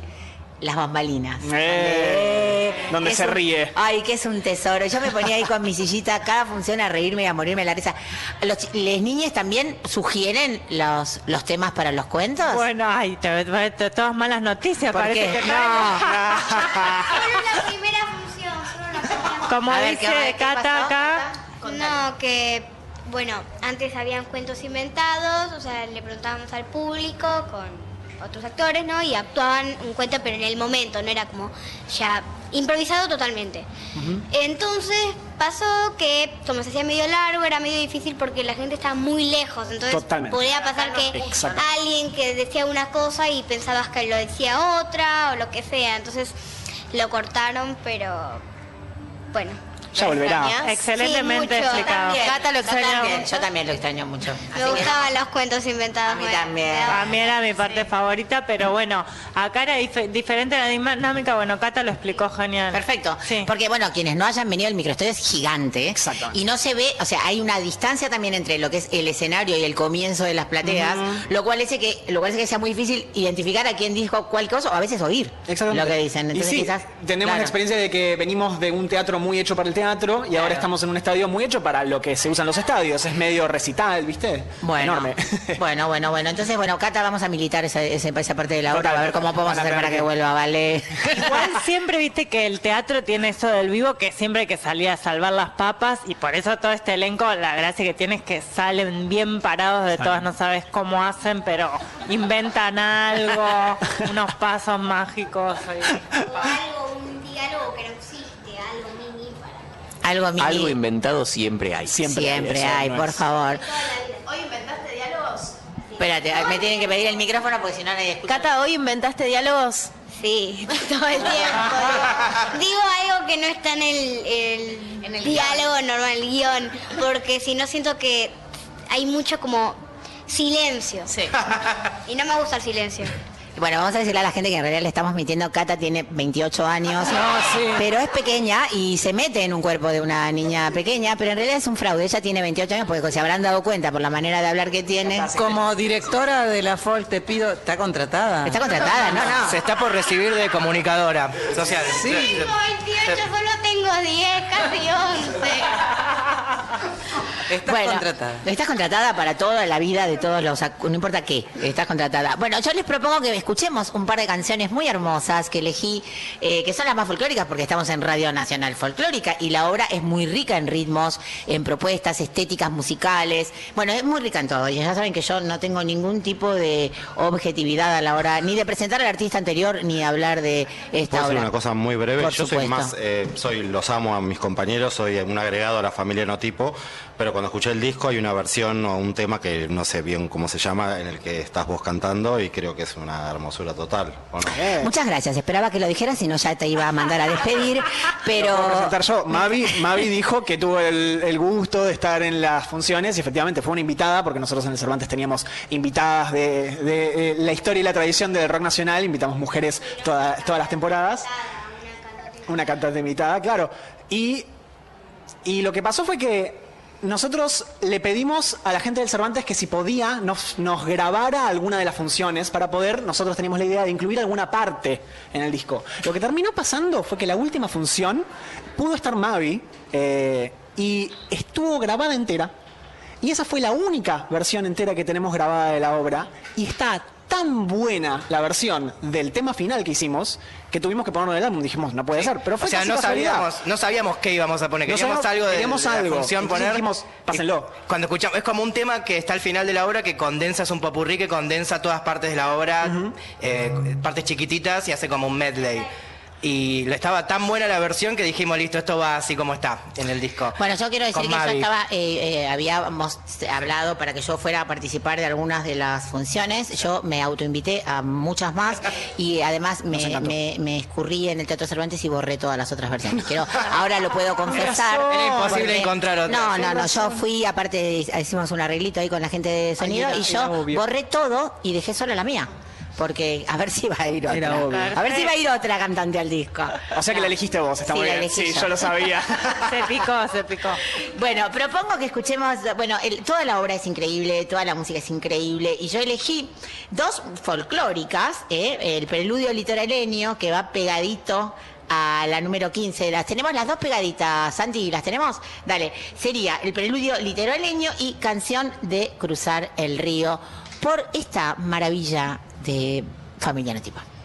las bambalinas. Eh. Donde se un- ríe. Ay, que es un tesoro. Yo me ponía ahí con mi sillita cada función a reírme y a morirme de la risa. ¿Los chi- ¿Les niñas también sugieren los, los temas para los cuentos? Bueno, ay, te, te- te- todas malas noticias, ¿Por parece qué? que No. Solo la primera función, solo la primera Como A ver, ¿qué- dice qué Cata pasó? acá, No, que bueno, antes habían cuentos inventados, o sea, le preguntábamos al público con otros actores, ¿no? Y actuaban un cuento, pero en el momento, no era como ya improvisado totalmente. Entonces pasó que, como se hacía medio largo, era medio difícil porque la gente estaba muy lejos. Entonces Totalmente. podía pasar que Exacto. alguien que decía una cosa y pensabas que lo decía otra o lo que sea. Entonces lo cortaron, pero bueno. Ya volverá. ¿Extrañas? Excelentemente Sí, mucho. explicado. También. Cata lo Yo extraña también. mucho. Yo también lo extraño mucho. Me Así que- gustaban los cuentos inventados. A mí también. me a mí era mi parte favorita, pero bueno, acá era dif- diferente la dinámica. Bueno, Cata lo explicó genial. Perfecto. Sí. Porque, bueno, quienes no hayan venido, el microestudio es gigante. Exactamente. Y no se ve, o sea, hay una distancia también entre lo que es el escenario y el comienzo de las plateas, lo cual hace que lo cual hace que sea muy difícil identificar a quién dijo cuál cosa o a veces oír Exactamente. lo que dicen. Entonces, y sí, quizás. tenemos claro. la experiencia de que venimos de un teatro muy hecho para el teatro y ahora estamos en un estadio muy hecho para lo que se usan los estadios. Es medio recital, ¿viste? Bueno, Enorme. bueno, bueno, bueno. Entonces, bueno, Cata, vamos a militar esa, esa, esa parte de la obra, a ver cómo podemos hacer para que vuelva, ¿vale? Igual siempre viste que el teatro tiene eso del vivo, que siempre hay que salir a salvar las papas y por eso todo este elenco, la gracia que tiene es que salen bien parados de todas, no sabes cómo hacen, pero inventan algo, unos pasos mágicos. ahí. O algo, un diálogo que no existe, algo mini para Algo mini. Algo inventado siempre hay. Siempre. Siempre hay, no por es- favor. ¿Hoy inventaste diálogos? Espérate, me tienen que pedir el micrófono porque si no nadie escucha. Cata, ¿hoy inventaste diálogos? Sí, todo el tiempo. Digo, digo algo que no está en el, el En el diálogo normal, el guion, porque si no siento que hay mucho como silencio. Sí. Y no me gusta el silencio. Bueno, vamos a decirle a la gente que en realidad le estamos mintiendo. Cata tiene 28 años, pero es pequeña y se mete en un cuerpo de una niña pequeña, pero en realidad es un fraude. Ella tiene 28 años porque se habrán dado cuenta por la manera de hablar que tiene. Como directora de la FOL te pido, ¿está contratada? Está contratada, no, no. Se está por recibir de comunicadora social. Sí. Tengo 28, solo tengo 10, casi 11. Estás Bueno, contratada. Estás contratada para toda la vida de todos los... No importa qué, estás contratada. Bueno, yo les propongo que escuchemos un par de canciones muy hermosas que elegí, eh, que son las más folclóricas porque estamos en Radio Nacional Folclórica y la obra es muy rica en ritmos, en propuestas estéticas musicales. Bueno, es muy rica en todo. Y ya saben que yo no tengo ningún tipo de objetividad a la hora ni de presentar al artista anterior ni hablar de esta Puedo obra. una cosa muy breve. Por Yo soy más, eh, soy, los amo a mis compañeros, soy un agregado a la familia no tipo, pero cuando escuché el disco hay una versión o un tema que no sé bien cómo se llama, en el que estás vos cantando y creo que es una hermosura total. ¿o no? Muchas gracias. Esperaba que lo dijeras, si no ya te iba a mandar a despedir. Pero yo. Mavi, Mavi dijo que tuvo el, el gusto de estar en las funciones y efectivamente fue una invitada, porque nosotros en el Cervantes teníamos invitadas de, de, eh, la historia y la tradición del rock nacional, invitamos mujeres toda- todas las temporadas. Una cantante invitada, claro. Y, y lo que pasó fue que nosotros le pedimos a la gente del Cervantes que si podía nos, grabara alguna de las funciones para poder, nosotros teníamos la idea de incluir alguna parte en el disco. Lo que terminó pasando fue que la última función pudo estar Mavi eh, y estuvo grabada entera. Y esa fue la única versión entera que tenemos grabada de la obra. Y está tan buena la versión del tema final que hicimos que tuvimos que ponerlo en el álbum. Dijimos, no puede ser. Pero fue o sea, no sabíamos, no sabíamos qué íbamos a poner. No Queríamos sabíamos- algo de, queríamos de la algo. función poner. dijimos, pásenlo. Cuando escuchamos, es como un tema que está al final de la obra que condensa, es un popurrí que condensa todas partes de la obra, eh, partes chiquititas y hace como un medley. Y lo- estaba tan buena la versión que dijimos, listo, esto va así como está en el disco. Bueno, yo quiero decir Con que yo estaba, eh, eh, habíamos hablado para que yo fuera a participar de algunas de las funciones. Yo me autoinvité a muchas más y además me, me, me escurrí en el Teatro Cervantes y borré todas las otras versiones. Quiero, ahora lo puedo confesar. Era imposible porque- encontrar otra. No, no, no. Yo fui, aparte hicimos un arreglito ahí con la gente de sonido era- y yo borré todo y dejé sola la mía. Porque a ver si va a ir otra. Era obvio. A ver si va a ir otra cantante al disco. O sea que la elegiste vos, está Sí, muy la bien. Sí, yo. yo lo sabía. Se picó, se picó. Bueno, propongo que escuchemos, bueno, el- toda la obra es increíble, toda la música es increíble, y yo elegí dos folclóricas, ¿eh? el preludio litoraleño, que va pegadito a la número 15. Las tenemos las dos pegaditas, Santi, ¿las tenemos? Dale, sería el preludio litoraleño y canción de Cruzar el Río, por esta maravilla de Familia Notipa.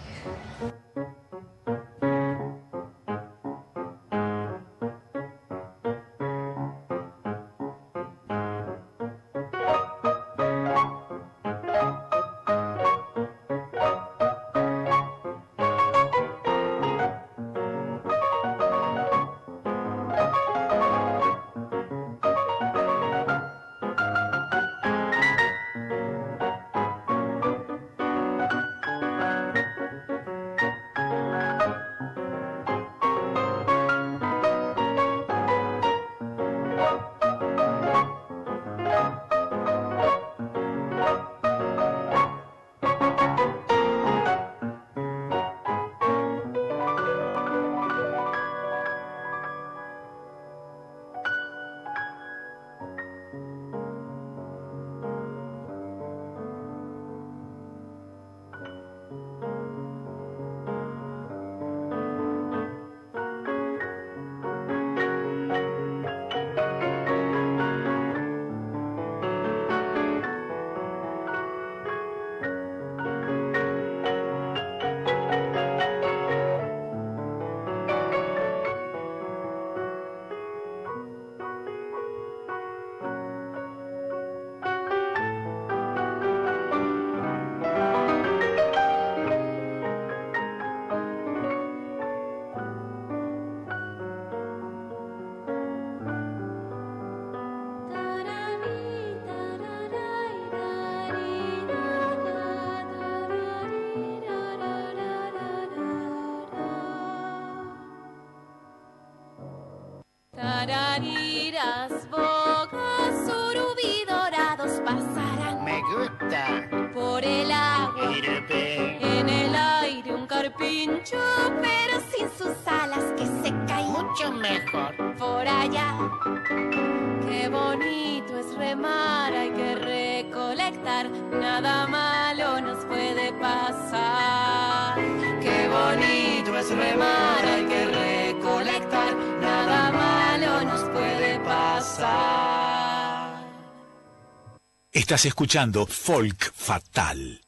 Estás escuchando Folk Fatal.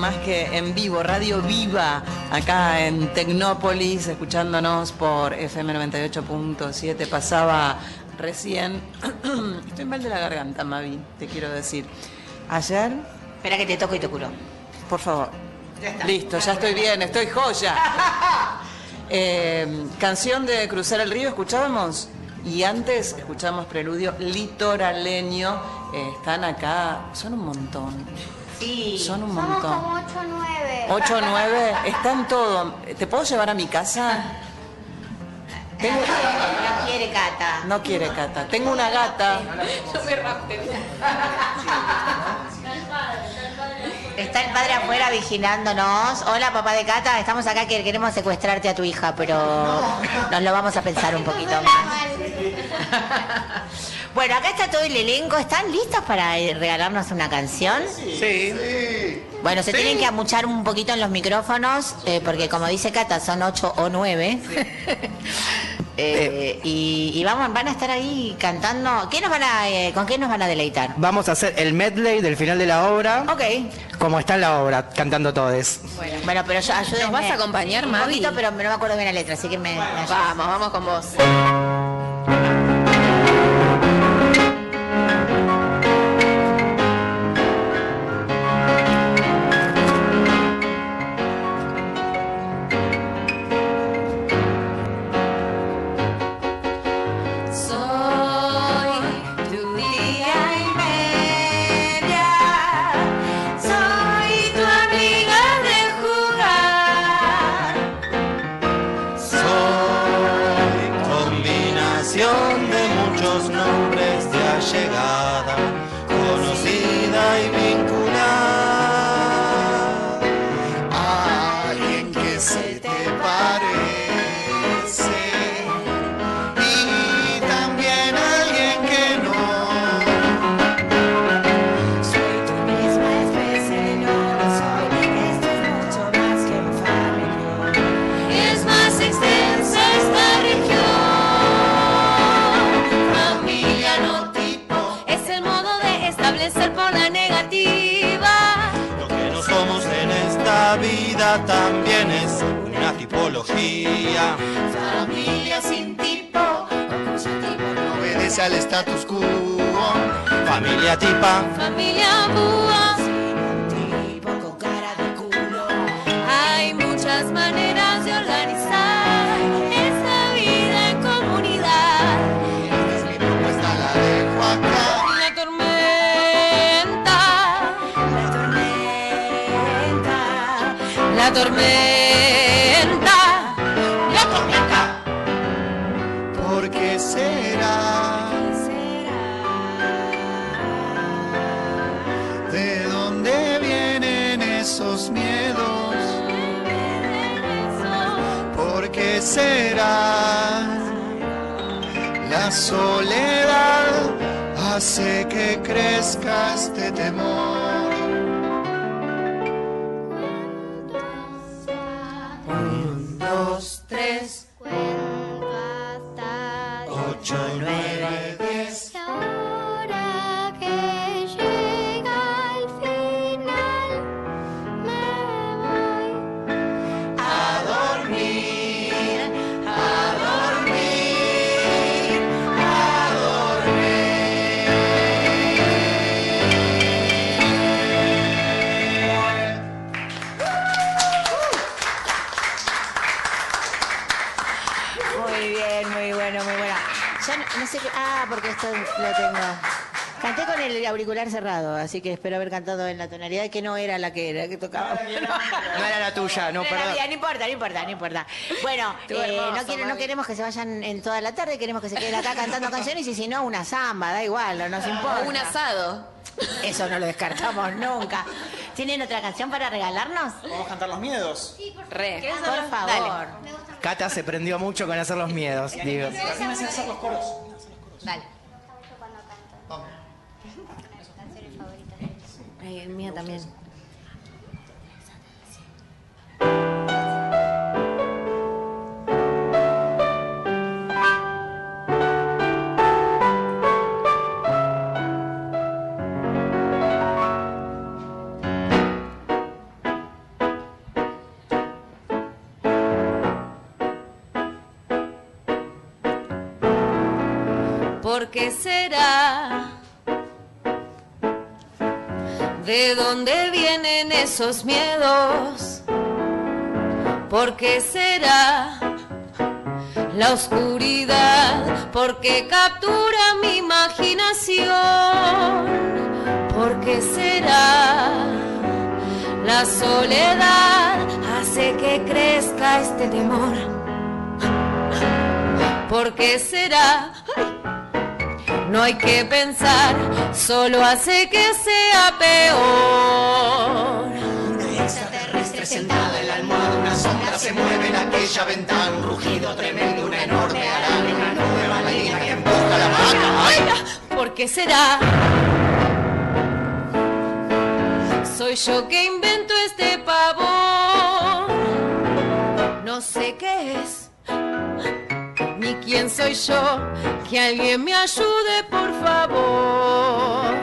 Más que en vivo, radio viva, acá en Tecnópolis, escuchándonos por FM 98.7. Pasaba recién. Estoy mal de la garganta, Mavi, te quiero decir. Ayer. Espera que te toco y te curo. Por favor. Listo, ya estoy bien, estoy joya. Eh, canción de Cruzar el Río, escuchábamos. Y antes escuchamos preludio litoraleño. Eh, están acá, son un montón. Sí. Son un Somos montón. como 8 o 9. 8 o 9, están todo. ¿Te puedo llevar a mi casa? Tengo- No quiere Cata. No quiere Cata. Tengo una gata. Está el padre afuera vigilándonos. Hola, papá de Cata, estamos acá que queremos secuestrarte a tu hija, pero nos lo vamos a pensar un poquito más. Bueno, acá está todo el elenco. ¿Están listos para eh, regalarnos una canción? Sí. Bueno, se Sí. tienen que amuchar un poquito en los micrófonos, eh, porque como dice Cata, son ocho o nueve. Eh, y, y vamos, van a estar ahí cantando. ¿Qué nos van a, eh, ¿Con qué nos van a deleitar? Vamos a hacer el medley del final de la obra. Ok. Como está en la obra, cantando todos. Bueno, pero yo ayúdenme. ¿Nos vas a acompañar, Un Mavi? poquito, pero no me acuerdo bien la letra, así que me... me ayudas. Vamos, vamos con vos. Familia sin tipo, no Obedece al status quo. Familia tipa, Familia búho, tipo con cara de culo. Hay muchas maneras de organizar esta vida en comunidad. Mi propuesta la dejo acá. La tormenta, la tormenta, la tormenta, La soledad hace que crezca este temor. Cerrado, así que espero haber cantado en la tonalidad que no era la que era, que tocaba. No era la tuya, no, No era perdón. mía, no importa, no importa, no importa. Bueno, eh, hermoso, no, quiero- no Mavi. queremos que se vayan en toda la tarde, queremos que se queden acá cantando canciones y si no, una samba, da igual, no nos importa. Un asado. Eso no lo descartamos nunca. ¿Tienen otra canción para regalarnos? ¿Vamos a cantar los miedos? Re. Por favor. Dale. Cata se prendió mucho con hacer los miedos, digo. Hacer los coros. Dale. Ay, mío también. ¿Por qué dónde vienen esos miedos? ¿Por qué será? La oscuridad, porque captura mi imaginación. ¿Por qué será? La soledad hace que crezca este temor. ¿Por qué será? No hay que pensar, solo hace que sea peor. Extraterrestre sentada en la almohada, una sombra se mueve en aquella ventana, un rugido tremendo, una enorme araña, una nueva marina que empuja la vaca. ¡Ay! ¿Por qué será? Soy yo que invento este pavor. No sé qué es, ¿Quién soy yo? Que alguien me ayude, por favor.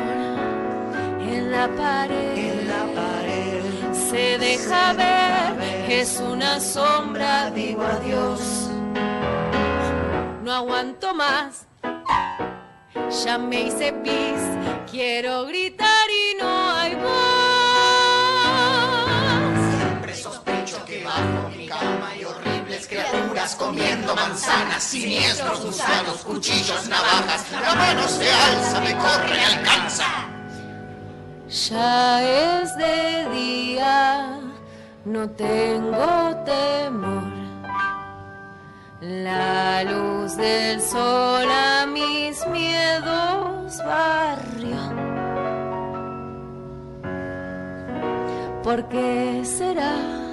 En la pared, en la pared se deja ver, es una sombra, digo adiós. No aguanto más, ya me hice pis, quiero gritar y no hay voz. Siempre sospecho que bajo mi cama hay criaturas comiendo manzanas, siniestros gusanos, cuchillos, navajas. La mano se alza, me corre, alcanza. Ya es de día, no tengo temor. La luz del sol a mis miedos barrió. ¿Por qué será?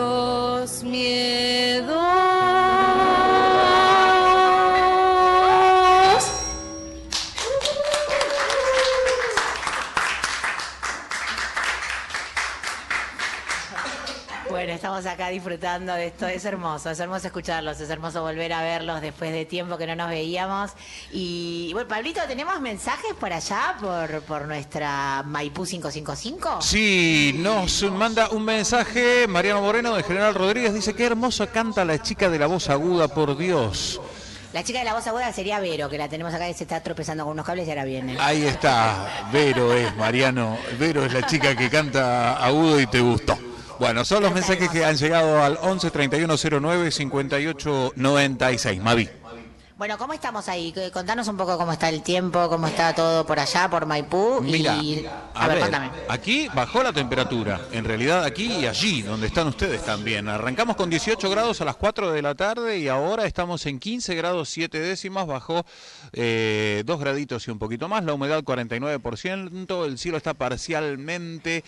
Los miedos. Estamos acá disfrutando de esto. Es hermoso, es hermoso escucharlos, es hermoso volver a verlos después de tiempo que no nos veíamos. Y bueno, Pablito, ¿tenemos mensajes por allá, por, por nuestra Maipú 555? Sí, nos manda un mensaje Mariano Moreno de General Rodríguez. Dice, qué hermoso canta la chica de la voz aguda, por Dios. La chica de la voz aguda sería Vero, que la tenemos acá y se está tropezando con unos cables y ahora viene. Ahí está, Vero es, Mariano. Vero es la chica que canta agudo y te gustó. Bueno, son los mensajes que han llegado al 11 31 09 58 96. Mavi. Bueno, ¿cómo estamos ahí? Contanos un poco cómo está el tiempo, cómo está todo por allá, por Maipú. Mira, y... a, A ver, ver, cuéntame. aquí bajó la temperatura, en realidad aquí y allí, donde están ustedes también. Arrancamos con 18 grados a las 4 de la tarde y ahora estamos en 15 grados 7 décimas, bajó eh, 2 graditos y un poquito más, la humedad 49%, el cielo está parcialmente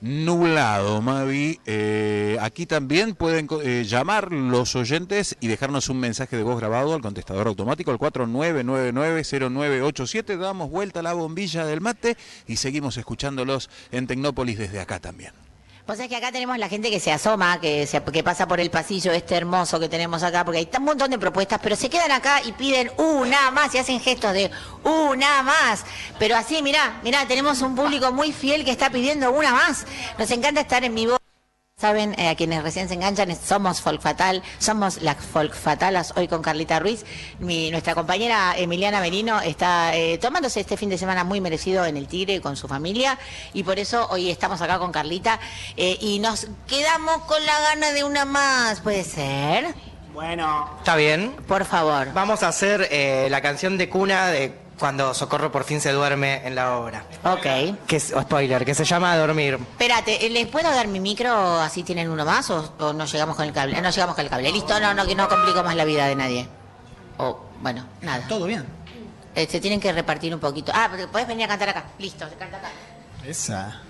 nublado, Mavi. Eh, aquí también pueden eh, llamar los oyentes y dejarnos un mensaje de voz grabado al contestador automático, al 49990987. Damos vuelta a la bombilla del mate y seguimos escuchándolos en Tecnópolis desde acá también. Vos sabés que acá tenemos la gente que se asoma, que, se, que pasa por el pasillo este hermoso que tenemos acá, porque hay un montón de propuestas, pero se quedan acá y piden una más y hacen gestos de una más. Pero así, mirá, mirá, tenemos un público muy fiel que está pidiendo una más. Nos encanta estar en vivo. Saben, eh, a quienes recién se enganchan, somos Folk Fatal, somos las Folk Fatalas, hoy con Carlita Ruiz. Mi, nuestra compañera Emiliana Merino está eh, tomándose este fin de semana muy merecido en el Tigre con su familia y por eso hoy estamos acá con Carlita eh, y nos quedamos con la gana de una más, ¿puede ser? Bueno. ¿Está bien? Por favor. Vamos a hacer eh, la canción de cuna de cuando Socorro por fin se duerme en la obra. Ok. Que es, o spoiler, que se llama Dormir. Espérate, ¿les puedo dar mi micro así tienen uno más o, o no llegamos con el cable? No llegamos con el cable. Listo, no, no, que no complico más la vida de nadie. O, bueno, nada. Todo bien. Eh, se tienen que repartir un poquito. Ah, porque podés venir a cantar acá. Listo, se canta acá. Esa.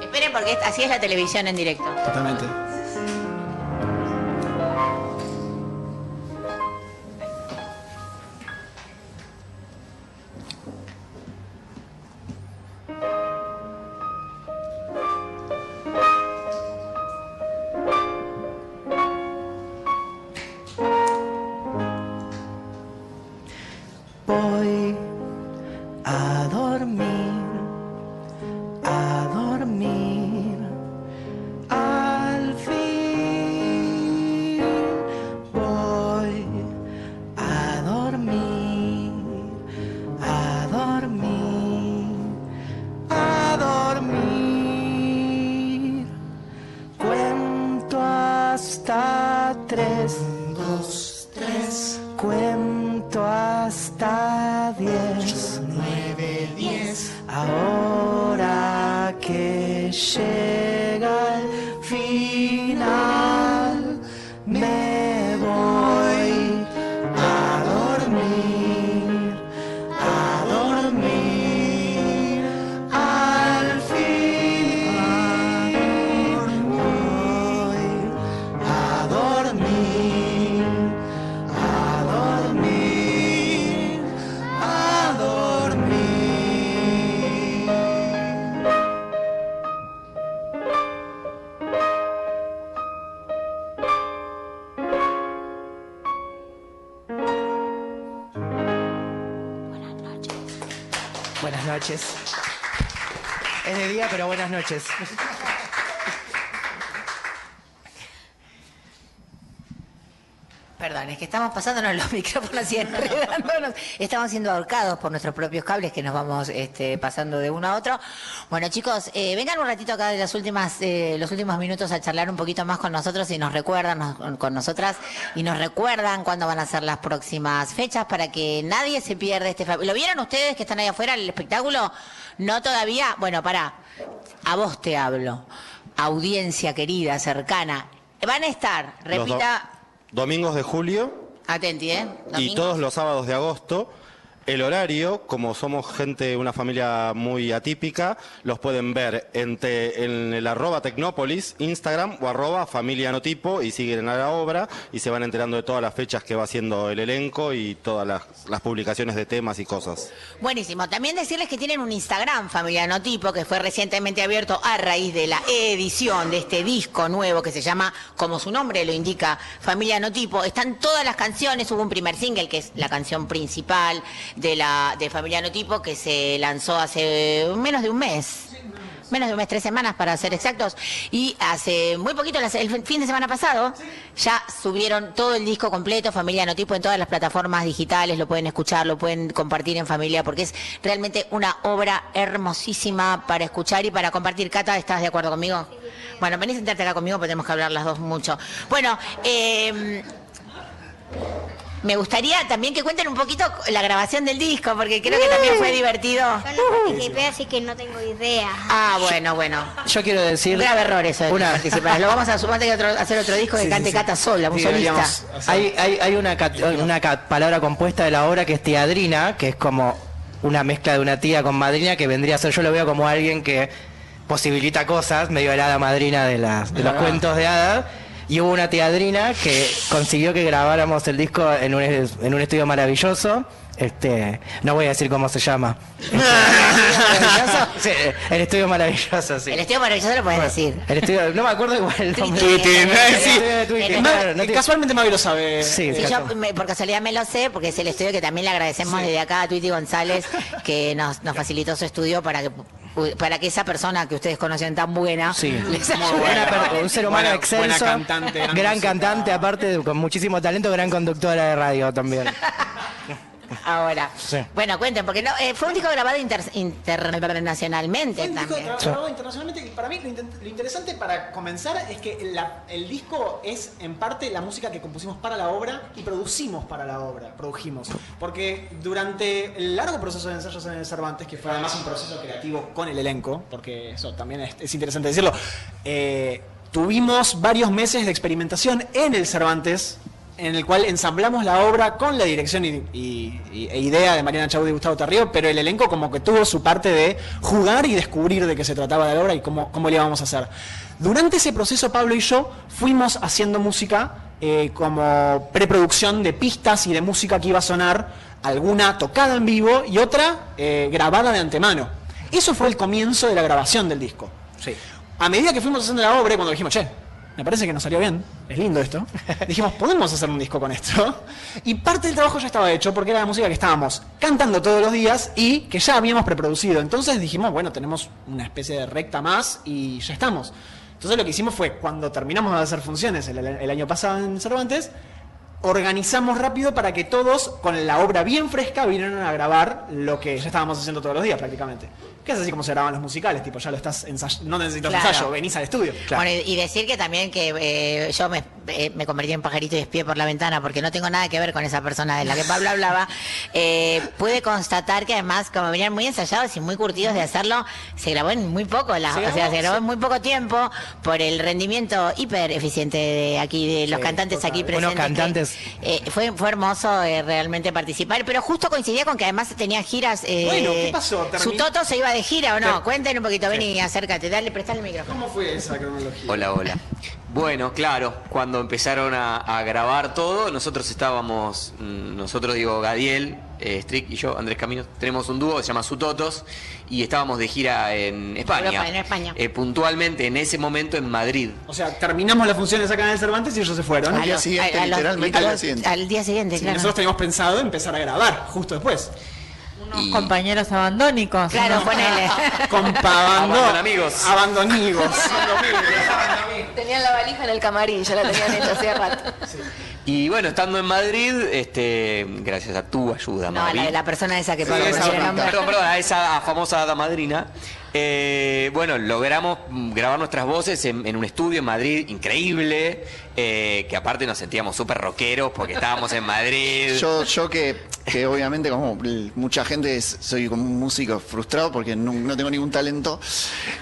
Esperen porque así es la televisión en directo. Totalmente. Estamos pasándonos los micrófonos y enredándonos. Estamos siendo ahorcados por nuestros propios cables que nos vamos este, pasando de uno a otro. Bueno, chicos, eh, vengan un ratito acá de las últimas, eh, los últimos minutos a charlar un poquito más con nosotros y nos recuerdan nos- con nosotras y nos recuerdan cuándo van a ser las próximas fechas para que nadie se pierda este. ¿Lo vieron ustedes que están ahí afuera el espectáculo? No todavía. Bueno, pará. A vos te hablo. Audiencia querida, cercana. Van a estar, repita. Domingos de julio Atenti, ¿eh? y todos los sábados de agosto. El horario, como somos gente, una familia muy atípica, los pueden ver en, en el arroba Tecnópolis, Instagram o arroba familia Notipo y siguen a la obra y se van enterando de todas las fechas que va haciendo el elenco y todas las, las publicaciones de temas y cosas. Buenísimo. También decirles que tienen un Instagram, Familia Notipo, que fue recientemente abierto a raíz de la edición de este disco nuevo que se llama, como su nombre lo indica, Familia Notipo. Están todas las canciones, hubo un primer single que es la canción principal de la de Familia Notipo que se lanzó hace menos de un mes. Menos de un mes, tres semanas para ser exactos. Y hace muy poquito, el fin de semana pasado, ya subieron todo el disco completo, Familia Notipo, en todas las plataformas digitales. Lo pueden escuchar, lo pueden compartir en familia, porque es realmente una obra hermosísima para escuchar y para compartir. Cata, ¿estás de acuerdo conmigo? Bueno, vení a sentarte acá conmigo, porque tenemos que hablar las dos mucho. Bueno, eh, me gustaría también que cuenten un poquito la grabación del disco, porque creo que también fue divertido. Yo no participé, así que no tengo idea. Ah, bueno, bueno. Yo quiero decir. Un grave error eso de Una- participar. Lo vamos a sumar que otro- hacer otro disco que Sí, cante sí, sí. Cata sola, un Sí, solista. Hay, hay, hay una, cat- una cat- palabra compuesta de la obra que es teadrina, que es como una mezcla de una tía con madrina, que vendría a ser, yo lo veo como alguien que posibilita cosas, medio el hada madrina de, las, de los Ah. cuentos de hadas. Y hubo una teadrina que consiguió que grabáramos el disco en un, en un estudio maravilloso. Este, no voy a decir cómo se llama. Sí, el estudio maravilloso, sí. El estudio maravilloso lo puedes decir. El estudio, no me acuerdo igual el nombre. Twitty, El no Eh, te- Casualmente Mavi lo sabe. Sí, Eh, yo me- por casualidad me lo sé, porque es el estudio que también le agradecemos desde acá a Twitty González, que nos, nos facilitó su estudio para que pu- para que esa persona que ustedes conocen tan buena Sí. les Muy ayude. buena per- un ser humano Buena- excelso, buena cantante, gran gran música. cantante, aparte de- con muchísimo talento, gran conductora de radio también. Ahora. Sí. Bueno, cuenten, porque no, eh, fue un disco grabado inter- internacionalmente Fue un disco también. grabado internacionalmente y para mí lo, interesante para comenzar es que la- el disco es en parte la música que compusimos para la obra y producimos para la obra, produjimos. Porque durante el largo proceso de ensayos en el Cervantes, que fue además un proceso creativo con el elenco, porque eso también es, es interesante decirlo, eh, tuvimos varios meses de experimentación en el Cervantes en el cual ensamblamos la obra con la dirección y, y- y- e idea de Mariana Chaud y Gustavo Tarrío, pero el elenco como que tuvo su parte de jugar y descubrir de qué se trataba de la obra y cómo, cómo le íbamos a hacer. Durante ese proceso, Pablo y yo fuimos haciendo música eh, como preproducción de pistas y de música que iba a sonar, alguna tocada en vivo y otra eh, grabada de antemano. Eso fue el comienzo de la grabación del disco. A medida que fuimos haciendo la obra, cuando dijimos, che, me parece que nos salió bien, es lindo esto, dijimos, podemos hacer un disco con esto. Y parte del trabajo ya estaba hecho porque era la música que estábamos cantando todos los días y que ya habíamos preproducido. Entonces dijimos, bueno, tenemos una especie de recta más y ya estamos. Entonces lo que hicimos fue, cuando terminamos de hacer funciones el, el año pasado en Cervantes, organizamos rápido para que todos, con la obra bien fresca, vinieran a grabar lo que ya estábamos haciendo todos los días prácticamente. Que es así como se graban los musicales, tipo, ya lo estás ensayando, no necesitas Claro. ensayo, venís al estudio. Bueno, y decir que también que eh, yo me, eh, me convertí en pajarito y espié por la ventana porque no tengo nada que ver con esa persona de la que Pablo hablaba. Eh, pude constatar que además, como venían muy ensayados y muy curtidos de hacerlo, se grabó en muy poco, la- Se o sea, se grabó sí. en muy poco tiempo por el rendimiento hiper eficiente de aquí, de los Sí, cantantes total. aquí presentes. que, cantantes. fue, fue hermoso realmente participar, pero justo coincidía con que además tenía giras. Bueno, ¿qué pasó? ¿Su Toto se iba de gira o no? Ter- Cuenten un poquito, ven y acércate, dale, prestale el micrófono. ¿Cómo fue esa cronología? Hola, hola. Bueno, claro, cuando empezaron a, a grabar todo, nosotros estábamos, mm, nosotros digo, Gadiel, eh, Strick y yo, Andrés Caminos, tenemos un dúo que se llama Sutotos y estábamos de gira en España. Europa, en España. Eh, puntualmente en ese momento en Madrid. O sea, terminamos las funciones acá en el Cervantes y ellos se fueron. A los- a- a los- a los- Al día siguiente, Sí, claro. Nosotros teníamos pensado empezar a grabar justo después. Unos compañeros abandónicos. Claro, ¿no? ponele. Compabando. amigos. Abandonigos. Tenían la valija en el camarín, ya la tenían hecha hacía rato. Y bueno, estando en Madrid, este, gracias a tu ayuda, No, Mavi. la de la persona esa que Sí, Pablo esa. Perdón, perdón, a esa famosa hada madrina. Eh, bueno, logramos grabar nuestras voces en, en un estudio en Madrid increíble, eh, que aparte nos sentíamos súper rockeros porque estábamos en Madrid. Yo, yo que, que obviamente como mucha gente es- soy como un músico frustrado porque no, no tengo ningún talento.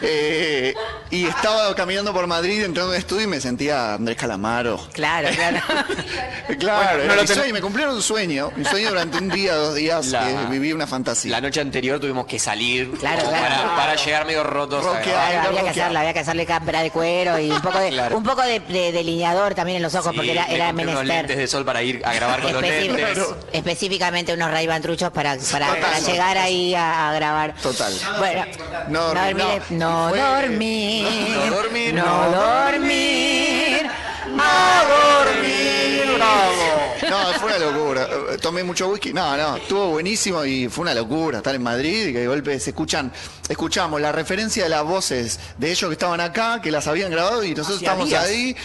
Eh, y estaba caminando por Madrid entrando en estudio y me sentía Andrés Calamaro. Claro, claro. Claro, Bueno, no mi sueño, me cumplieron un sueño. Un sueño durante un día, dos días, La- que viví una fantasía. La noche anterior tuvimos que salir Claro, para, para llegar medio rotos. a Rockear. había que hacerlo, había que hacerle cámpera de cuero y un poco de, Claro. un poco de, de delineador también en los ojos, Sí, porque era, me era unos menester. lentes de sol para ir a grabar con los. Específicamente unos ray truchos para, para, Total. para llegar ahí a, a grabar. Total. Bueno, No, dormir, no. dormir, No dormir, no no dormir, ¡A dormir! ¡Bravo! No, fue una locura. Tomé mucho whisky. No, no, estuvo buenísimo y fue una locura estar en Madrid y que de golpe se escuchan, escuchamos la referencia de las voces de ellos que estaban acá, que las habían grabado y nosotros Hacía estamos días. ahí.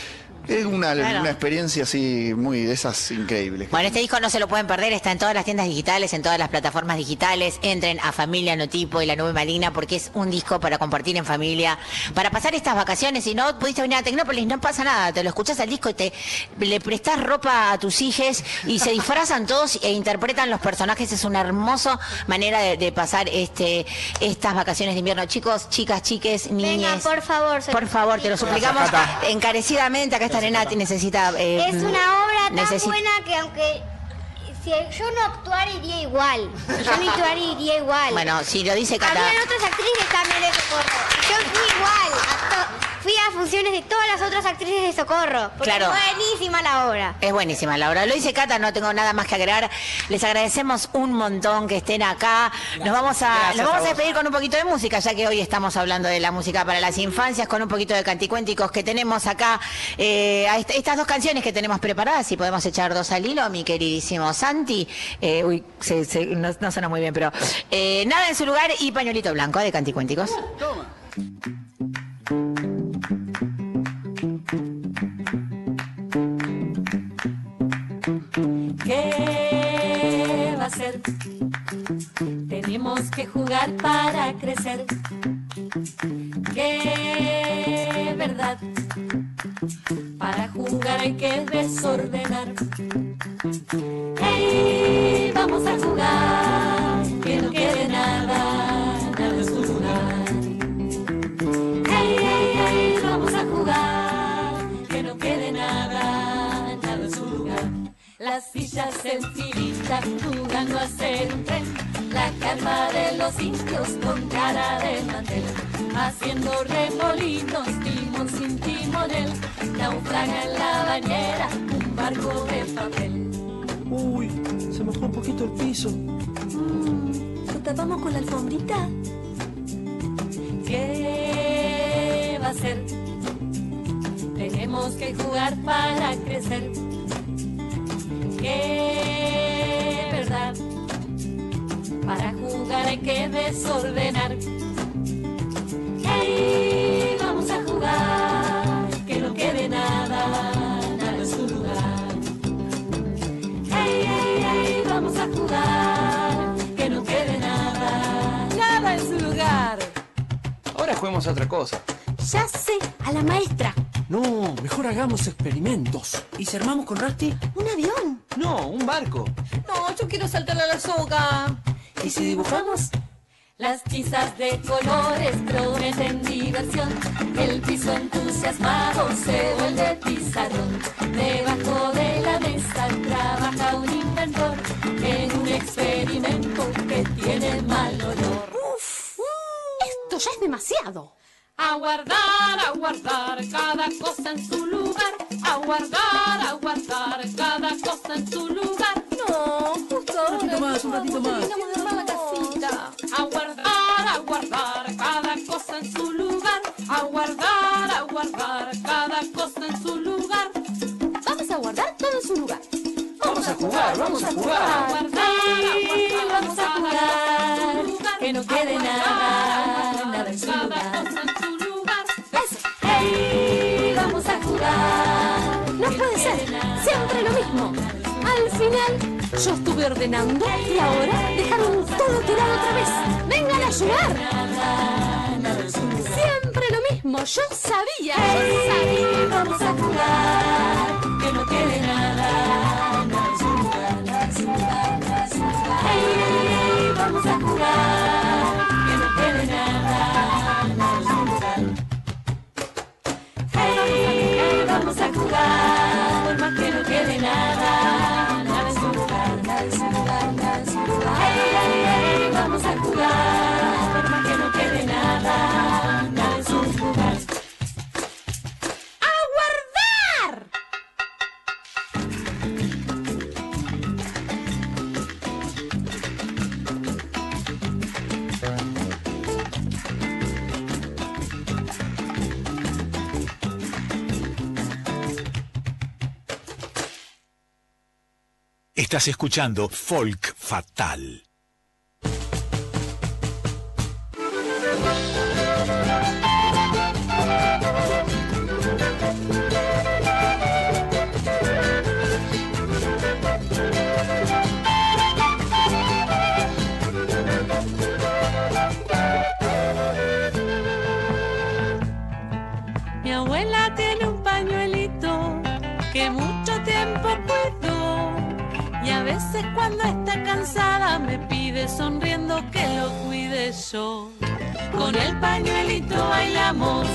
Es una, Claro. una experiencia así muy de esas increíbles. Bueno, este disco no se lo pueden perder, está en todas las tiendas digitales, en todas las plataformas digitales. Entren a Familia Notipo y La Nube Maligna porque es un disco para compartir en familia, para pasar estas vacaciones. Si no pudiste venir a Tecnópolis, no pasa nada, te lo escuchas al disco y te le prestás ropa a tus hijos y se disfrazan todos e interpretan los personajes. Es una hermosa manera de, de pasar este estas vacaciones de invierno. Chicos, chicas, chiques, niñes. Vengan, por favor. Por favor, te lo suplicamos encarecidamente. Acá Renati, necesita. eh, Es una obra tan necesi- buena que aunque si yo no actuara iría igual. Si yo no actuara iría igual. Bueno, si lo dice Cata. Habían otras actrices también de Socorro. Yo fui igual. acto- fui a funciones de todas las otras actrices de Socorro. Porque Claro. es buenísima la obra. Es buenísima la obra. Lo dice Cata, no tengo nada más que agregar. Les agradecemos un montón que estén acá. Nos vamos a, Gracias nos vamos a despedir con un poquito de música, ya que hoy estamos hablando de la música para las infancias, con un poquito de canticuénticos que tenemos acá. Eh, a est- estas dos canciones que tenemos preparadas, si podemos echar dos al hilo, mi queridísimo Santi. Eh, uy, se- se- no, no suena muy bien, pero eh, nada en su lugar y pañuelito blanco de canticuénticos. ¿Qué va a ser? Tenemos que jugar para crecer. ¿Qué verdad? Para jugar hay que desordenar. ¡Hey! Vamos a jugar, que no quede nada, Las sillas en filita jugando a ser un tren. La calma de los indios con cara de mantel. Haciendo remolinos, timón sin timonel. Naufraga en la bañera un barco de papel. Uy, se mojó un poquito el piso. ¿Lo tapamos con la alfombrita? ¿Qué va a ser? Tenemos que jugar para crecer. ¿Qué verdad? Para jugar hay que desordenar. ¡Hey! Vamos a jugar, que no quede nada, nada en su lugar. ¡Hey, hey, hey! Vamos a jugar, que no quede nada, nada en su lugar. Ahora juguemos a otra cosa. Ya sé, a la maestra. No, mejor hagamos experimentos. ¿Y si armamos con Rusty? No, un barco. No, yo quiero saltar a la soga. ¿Y si dibujamos? Las tizas de colores prometen diversión. El piso entusiasmado se vuelve pizarrón. Debajo de la mesa trabaja un inventor en un experimento que tiene mal olor. Uf, esto ya es demasiado. A guardar, a guardar cada cosa en su lugar. A guardar, a guardar cada cosa en su lugar. No, justo ahora. ratito más, un ratito más. La casita. A guardar, a guardar cada cosa en su lugar. A guardar, a guardar cada cosa en su lugar. Vamos a guardar todo en su lugar. Vamos a jugar, vamos a A jugar. guardar, a guardar, vamos a jugar. que no quede nada, nada en su lugar. Vamos a jugar. No puede ser, siempre lo mismo. Al final, yo estuve ordenando y ahora dejaron todo tirado otra vez. ¡Vengan a ayudar! Siempre lo mismo, yo sabía, yo sabía. Vamos a jugar, que no quede nada, nada en su vamos a jugar, más que no quede nada, Estás escuchando Folk Fatal. Me pide sonriendo que lo cuide yo. Con el pañuelito bailamos,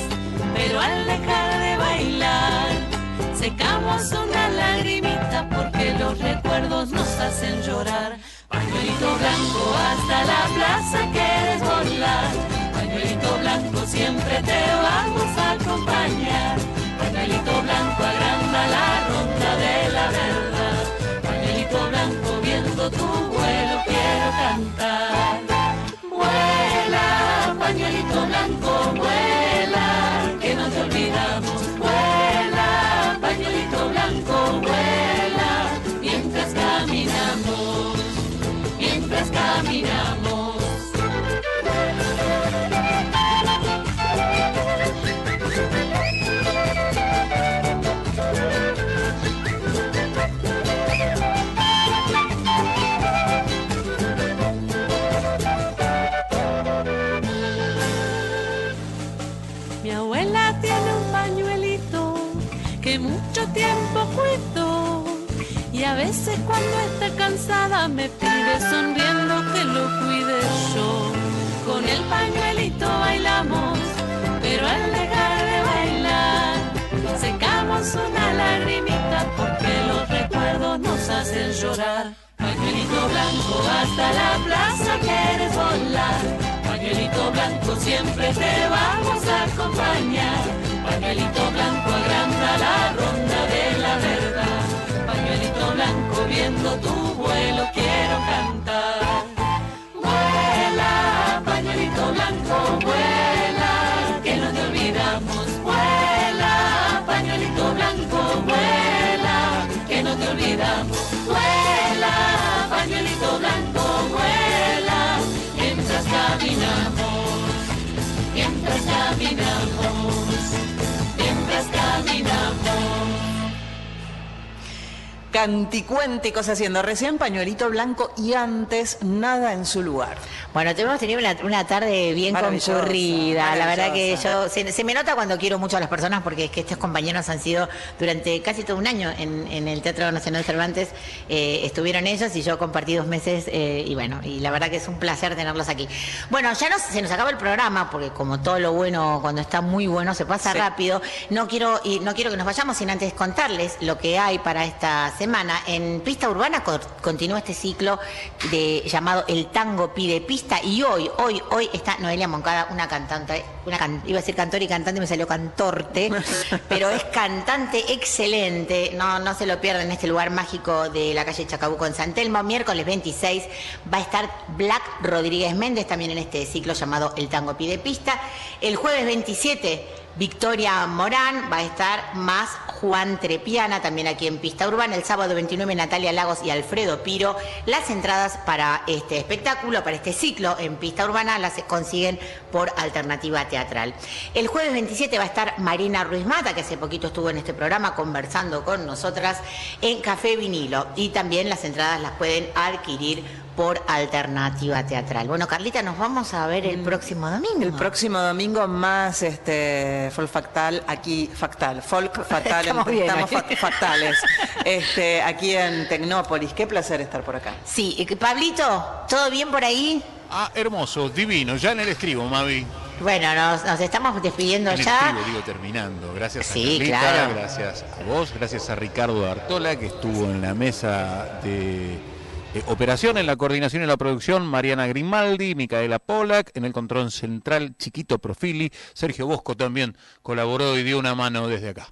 pero al dejar de bailar secamos una lagrimita porque los recuerdos nos hacen llorar. Pañuelito blanco hasta la plaza quieres volar. Pañuelito blanco siempre te vamos a acompañar. Veces cuando está cansada me pide sonriendo que lo cuide yo. Con el pañuelito bailamos, pero al dejar de bailar secamos una lagrimita porque los recuerdos nos hacen llorar. Pañuelito blanco hasta la plaza quieres volar. Pañuelito blanco siempre te vamos a acompañar. Pañuelito blanco agranda la ronda viendo tu vuelo quiero cantar. Vuela, pañuelito blanco, vuela, que no te olvidamos. Vuela, pañuelito blanco, vuela, que no te olvidamos. Vuela, pañuelito blanco, vuela, mientras caminamos, mientras caminamos, Canticuénticos haciendo recién pañuelito blanco y antes nada en su lugar. Bueno, hemos tenido una, una tarde bien Maravillosa, concurrida. La verdad que yo se, se me nota cuando quiero mucho a las personas porque es que estos compañeros han sido durante casi todo un año en, en el Teatro Nacional Cervantes. eh, estuvieron ellos y yo compartí dos meses eh, y bueno, y la verdad que es un placer tenerlos aquí. Bueno, ya nos, se nos acaba el programa porque como todo lo bueno cuando está muy bueno se pasa Sí. rápido. No quiero y no quiero que nos vayamos sin antes contarles lo que hay para esta semana. En Pista Urbana co- continúa este ciclo de llamado El Tango Pide Pista. Y hoy, hoy, hoy está Noelia Moncada, una cantante, una can- iba a decir cantor y cantante, me salió cantorte, pero es cantante excelente, no, no se lo pierdan en este lugar mágico de la calle Chacabuco en San Telmo, miércoles 26 va a estar Black Rodríguez Méndez también en este ciclo llamado El Tango Pide Pista, el jueves 27 Victoria Morán va a estar más Juan Trepiana, también aquí en Pista Urbana. El sábado 29 Natalia Lagos y Alfredo Piro. Las entradas para este espectáculo, para este ciclo en Pista Urbana, las consiguen por Alternativa Teatral. El jueves 27 va a estar Marina Ruiz Mata, que hace poquito estuvo en este programa conversando con nosotras en Café Vinilo. Y también las entradas las pueden adquirir por Alternativa Teatral. Bueno, Carlita, nos vamos a ver el próximo domingo. El próximo domingo más este folk factal aquí factal, folk fatal, Estamos bien estamos fa- factales. Este, aquí en Tecnópolis. Qué placer estar por acá. Sí, y Pablito, ¿todo bien por ahí? Ah, hermoso, divino, ya en el escribo, Mavi. Bueno, nos, nos estamos despidiendo En el ya. escribo, digo, terminando. Gracias a Sí, Carlita, claro. gracias a vos, gracias a Ricardo Artola, que estuvo en la mesa de eh, operación, en la coordinación y la producción, Mariana Grimaldi, Micaela Polak, en el control central, Chiquito Profili, Sergio Bosco también colaboró y dio una mano desde acá.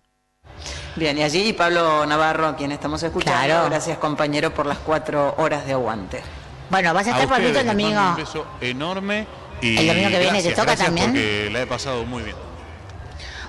Bien, y allí Pablo Navarro, a quien estamos escuchando. Claro. Gracias, compañero, por las cuatro horas de aguante. Bueno, vas a estar, Pablito, el domingo. Un beso enorme. Y El domingo que viene, ¿te toca gracias también? Porque la he pasado muy bien.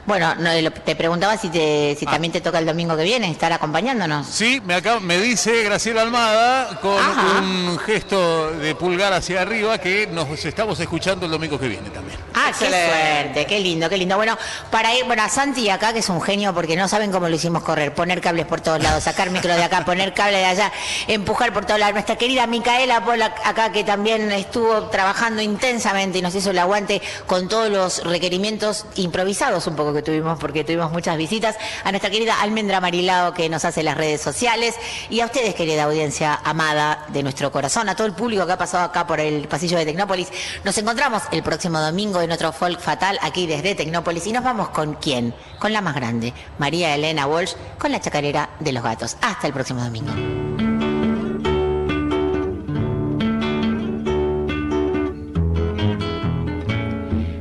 Bueno, no, te preguntaba si, te, Ah. también te toca el domingo que viene estar acompañándonos. Sí, me, acaba- me dice Graciela Almada con Ajá. un gesto de pulgar hacia arriba que nos estamos escuchando el domingo que viene también. Ah, Excelente. qué suerte, qué lindo, qué lindo. Bueno, para ir, bueno, a Santi acá, que es un genio, porque no saben cómo lo hicimos correr, poner cables por todos lados, sacar micro de acá, poner cable de allá, empujar por todos lados. Nuestra querida Micaela Pola acá, que también estuvo trabajando intensamente y nos hizo el aguante con todos los requerimientos improvisados un poco que tuvimos, porque tuvimos muchas visitas. A nuestra querida Almendra Marilao, que nos hace las redes sociales, y a ustedes, querida audiencia amada de nuestro corazón, a todo el público que ha pasado acá por el pasillo de Tecnópolis. Nos encontramos el próximo domingo en otro Folk Fatal aquí desde Tecnópolis y nos vamos con quién? Con la más grande, María Elena Walsh, con la chacarera de los gatos. Hasta el próximo domingo.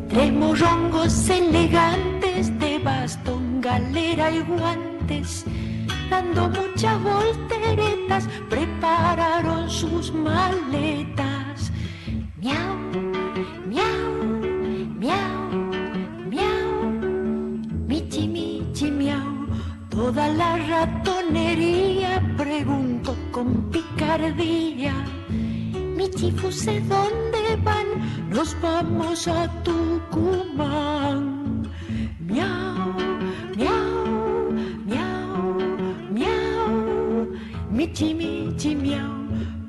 Tres morrongos elegantes de bastón, galera y guantes, dando muchas volteretas, prepararon sus maletas. Miau, miau, miau, miau, michi, michi, miau. Toda la ratonería preguntó con picardía. Michi ¿dónde van? Nos vamos a Tucumán. Miau, miau, miau, miau. Michi, michi, miau.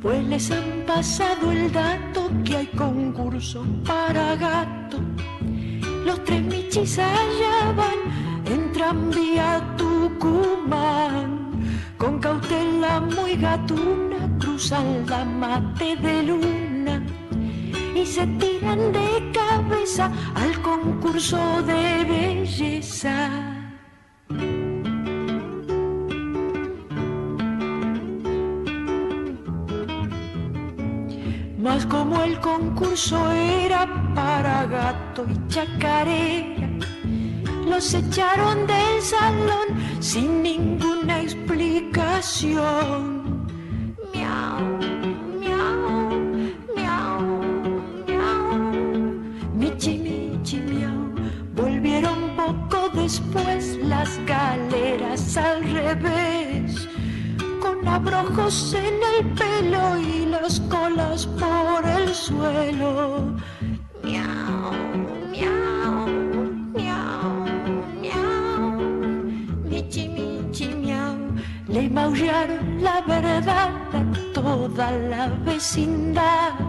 Pues les han pasado el dato que hay concurso para gato. Los tres michis allá van, entran vía Tucumán. Con cautela muy gatuna cruzan la mate de luna y se tiran de cabeza al concurso de belleza. Mas como el concurso era para gato y chacarera, los echaron del salón sin ninguna explicación. Miau, después las galeras al revés con abrojos en el pelo y las colas por el suelo. Miau, miau, miau, miau. Michi, michi, miau. Le maullaron la verdad a toda la vecindad.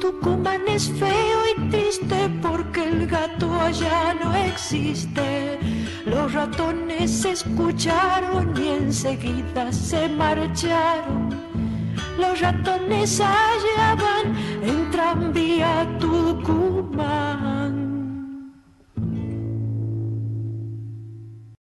Tucumán es feo y triste porque el gato allá no existe. Los ratones escucharon y enseguida se marcharon. Los ratones allá van en tranvía Tucumán.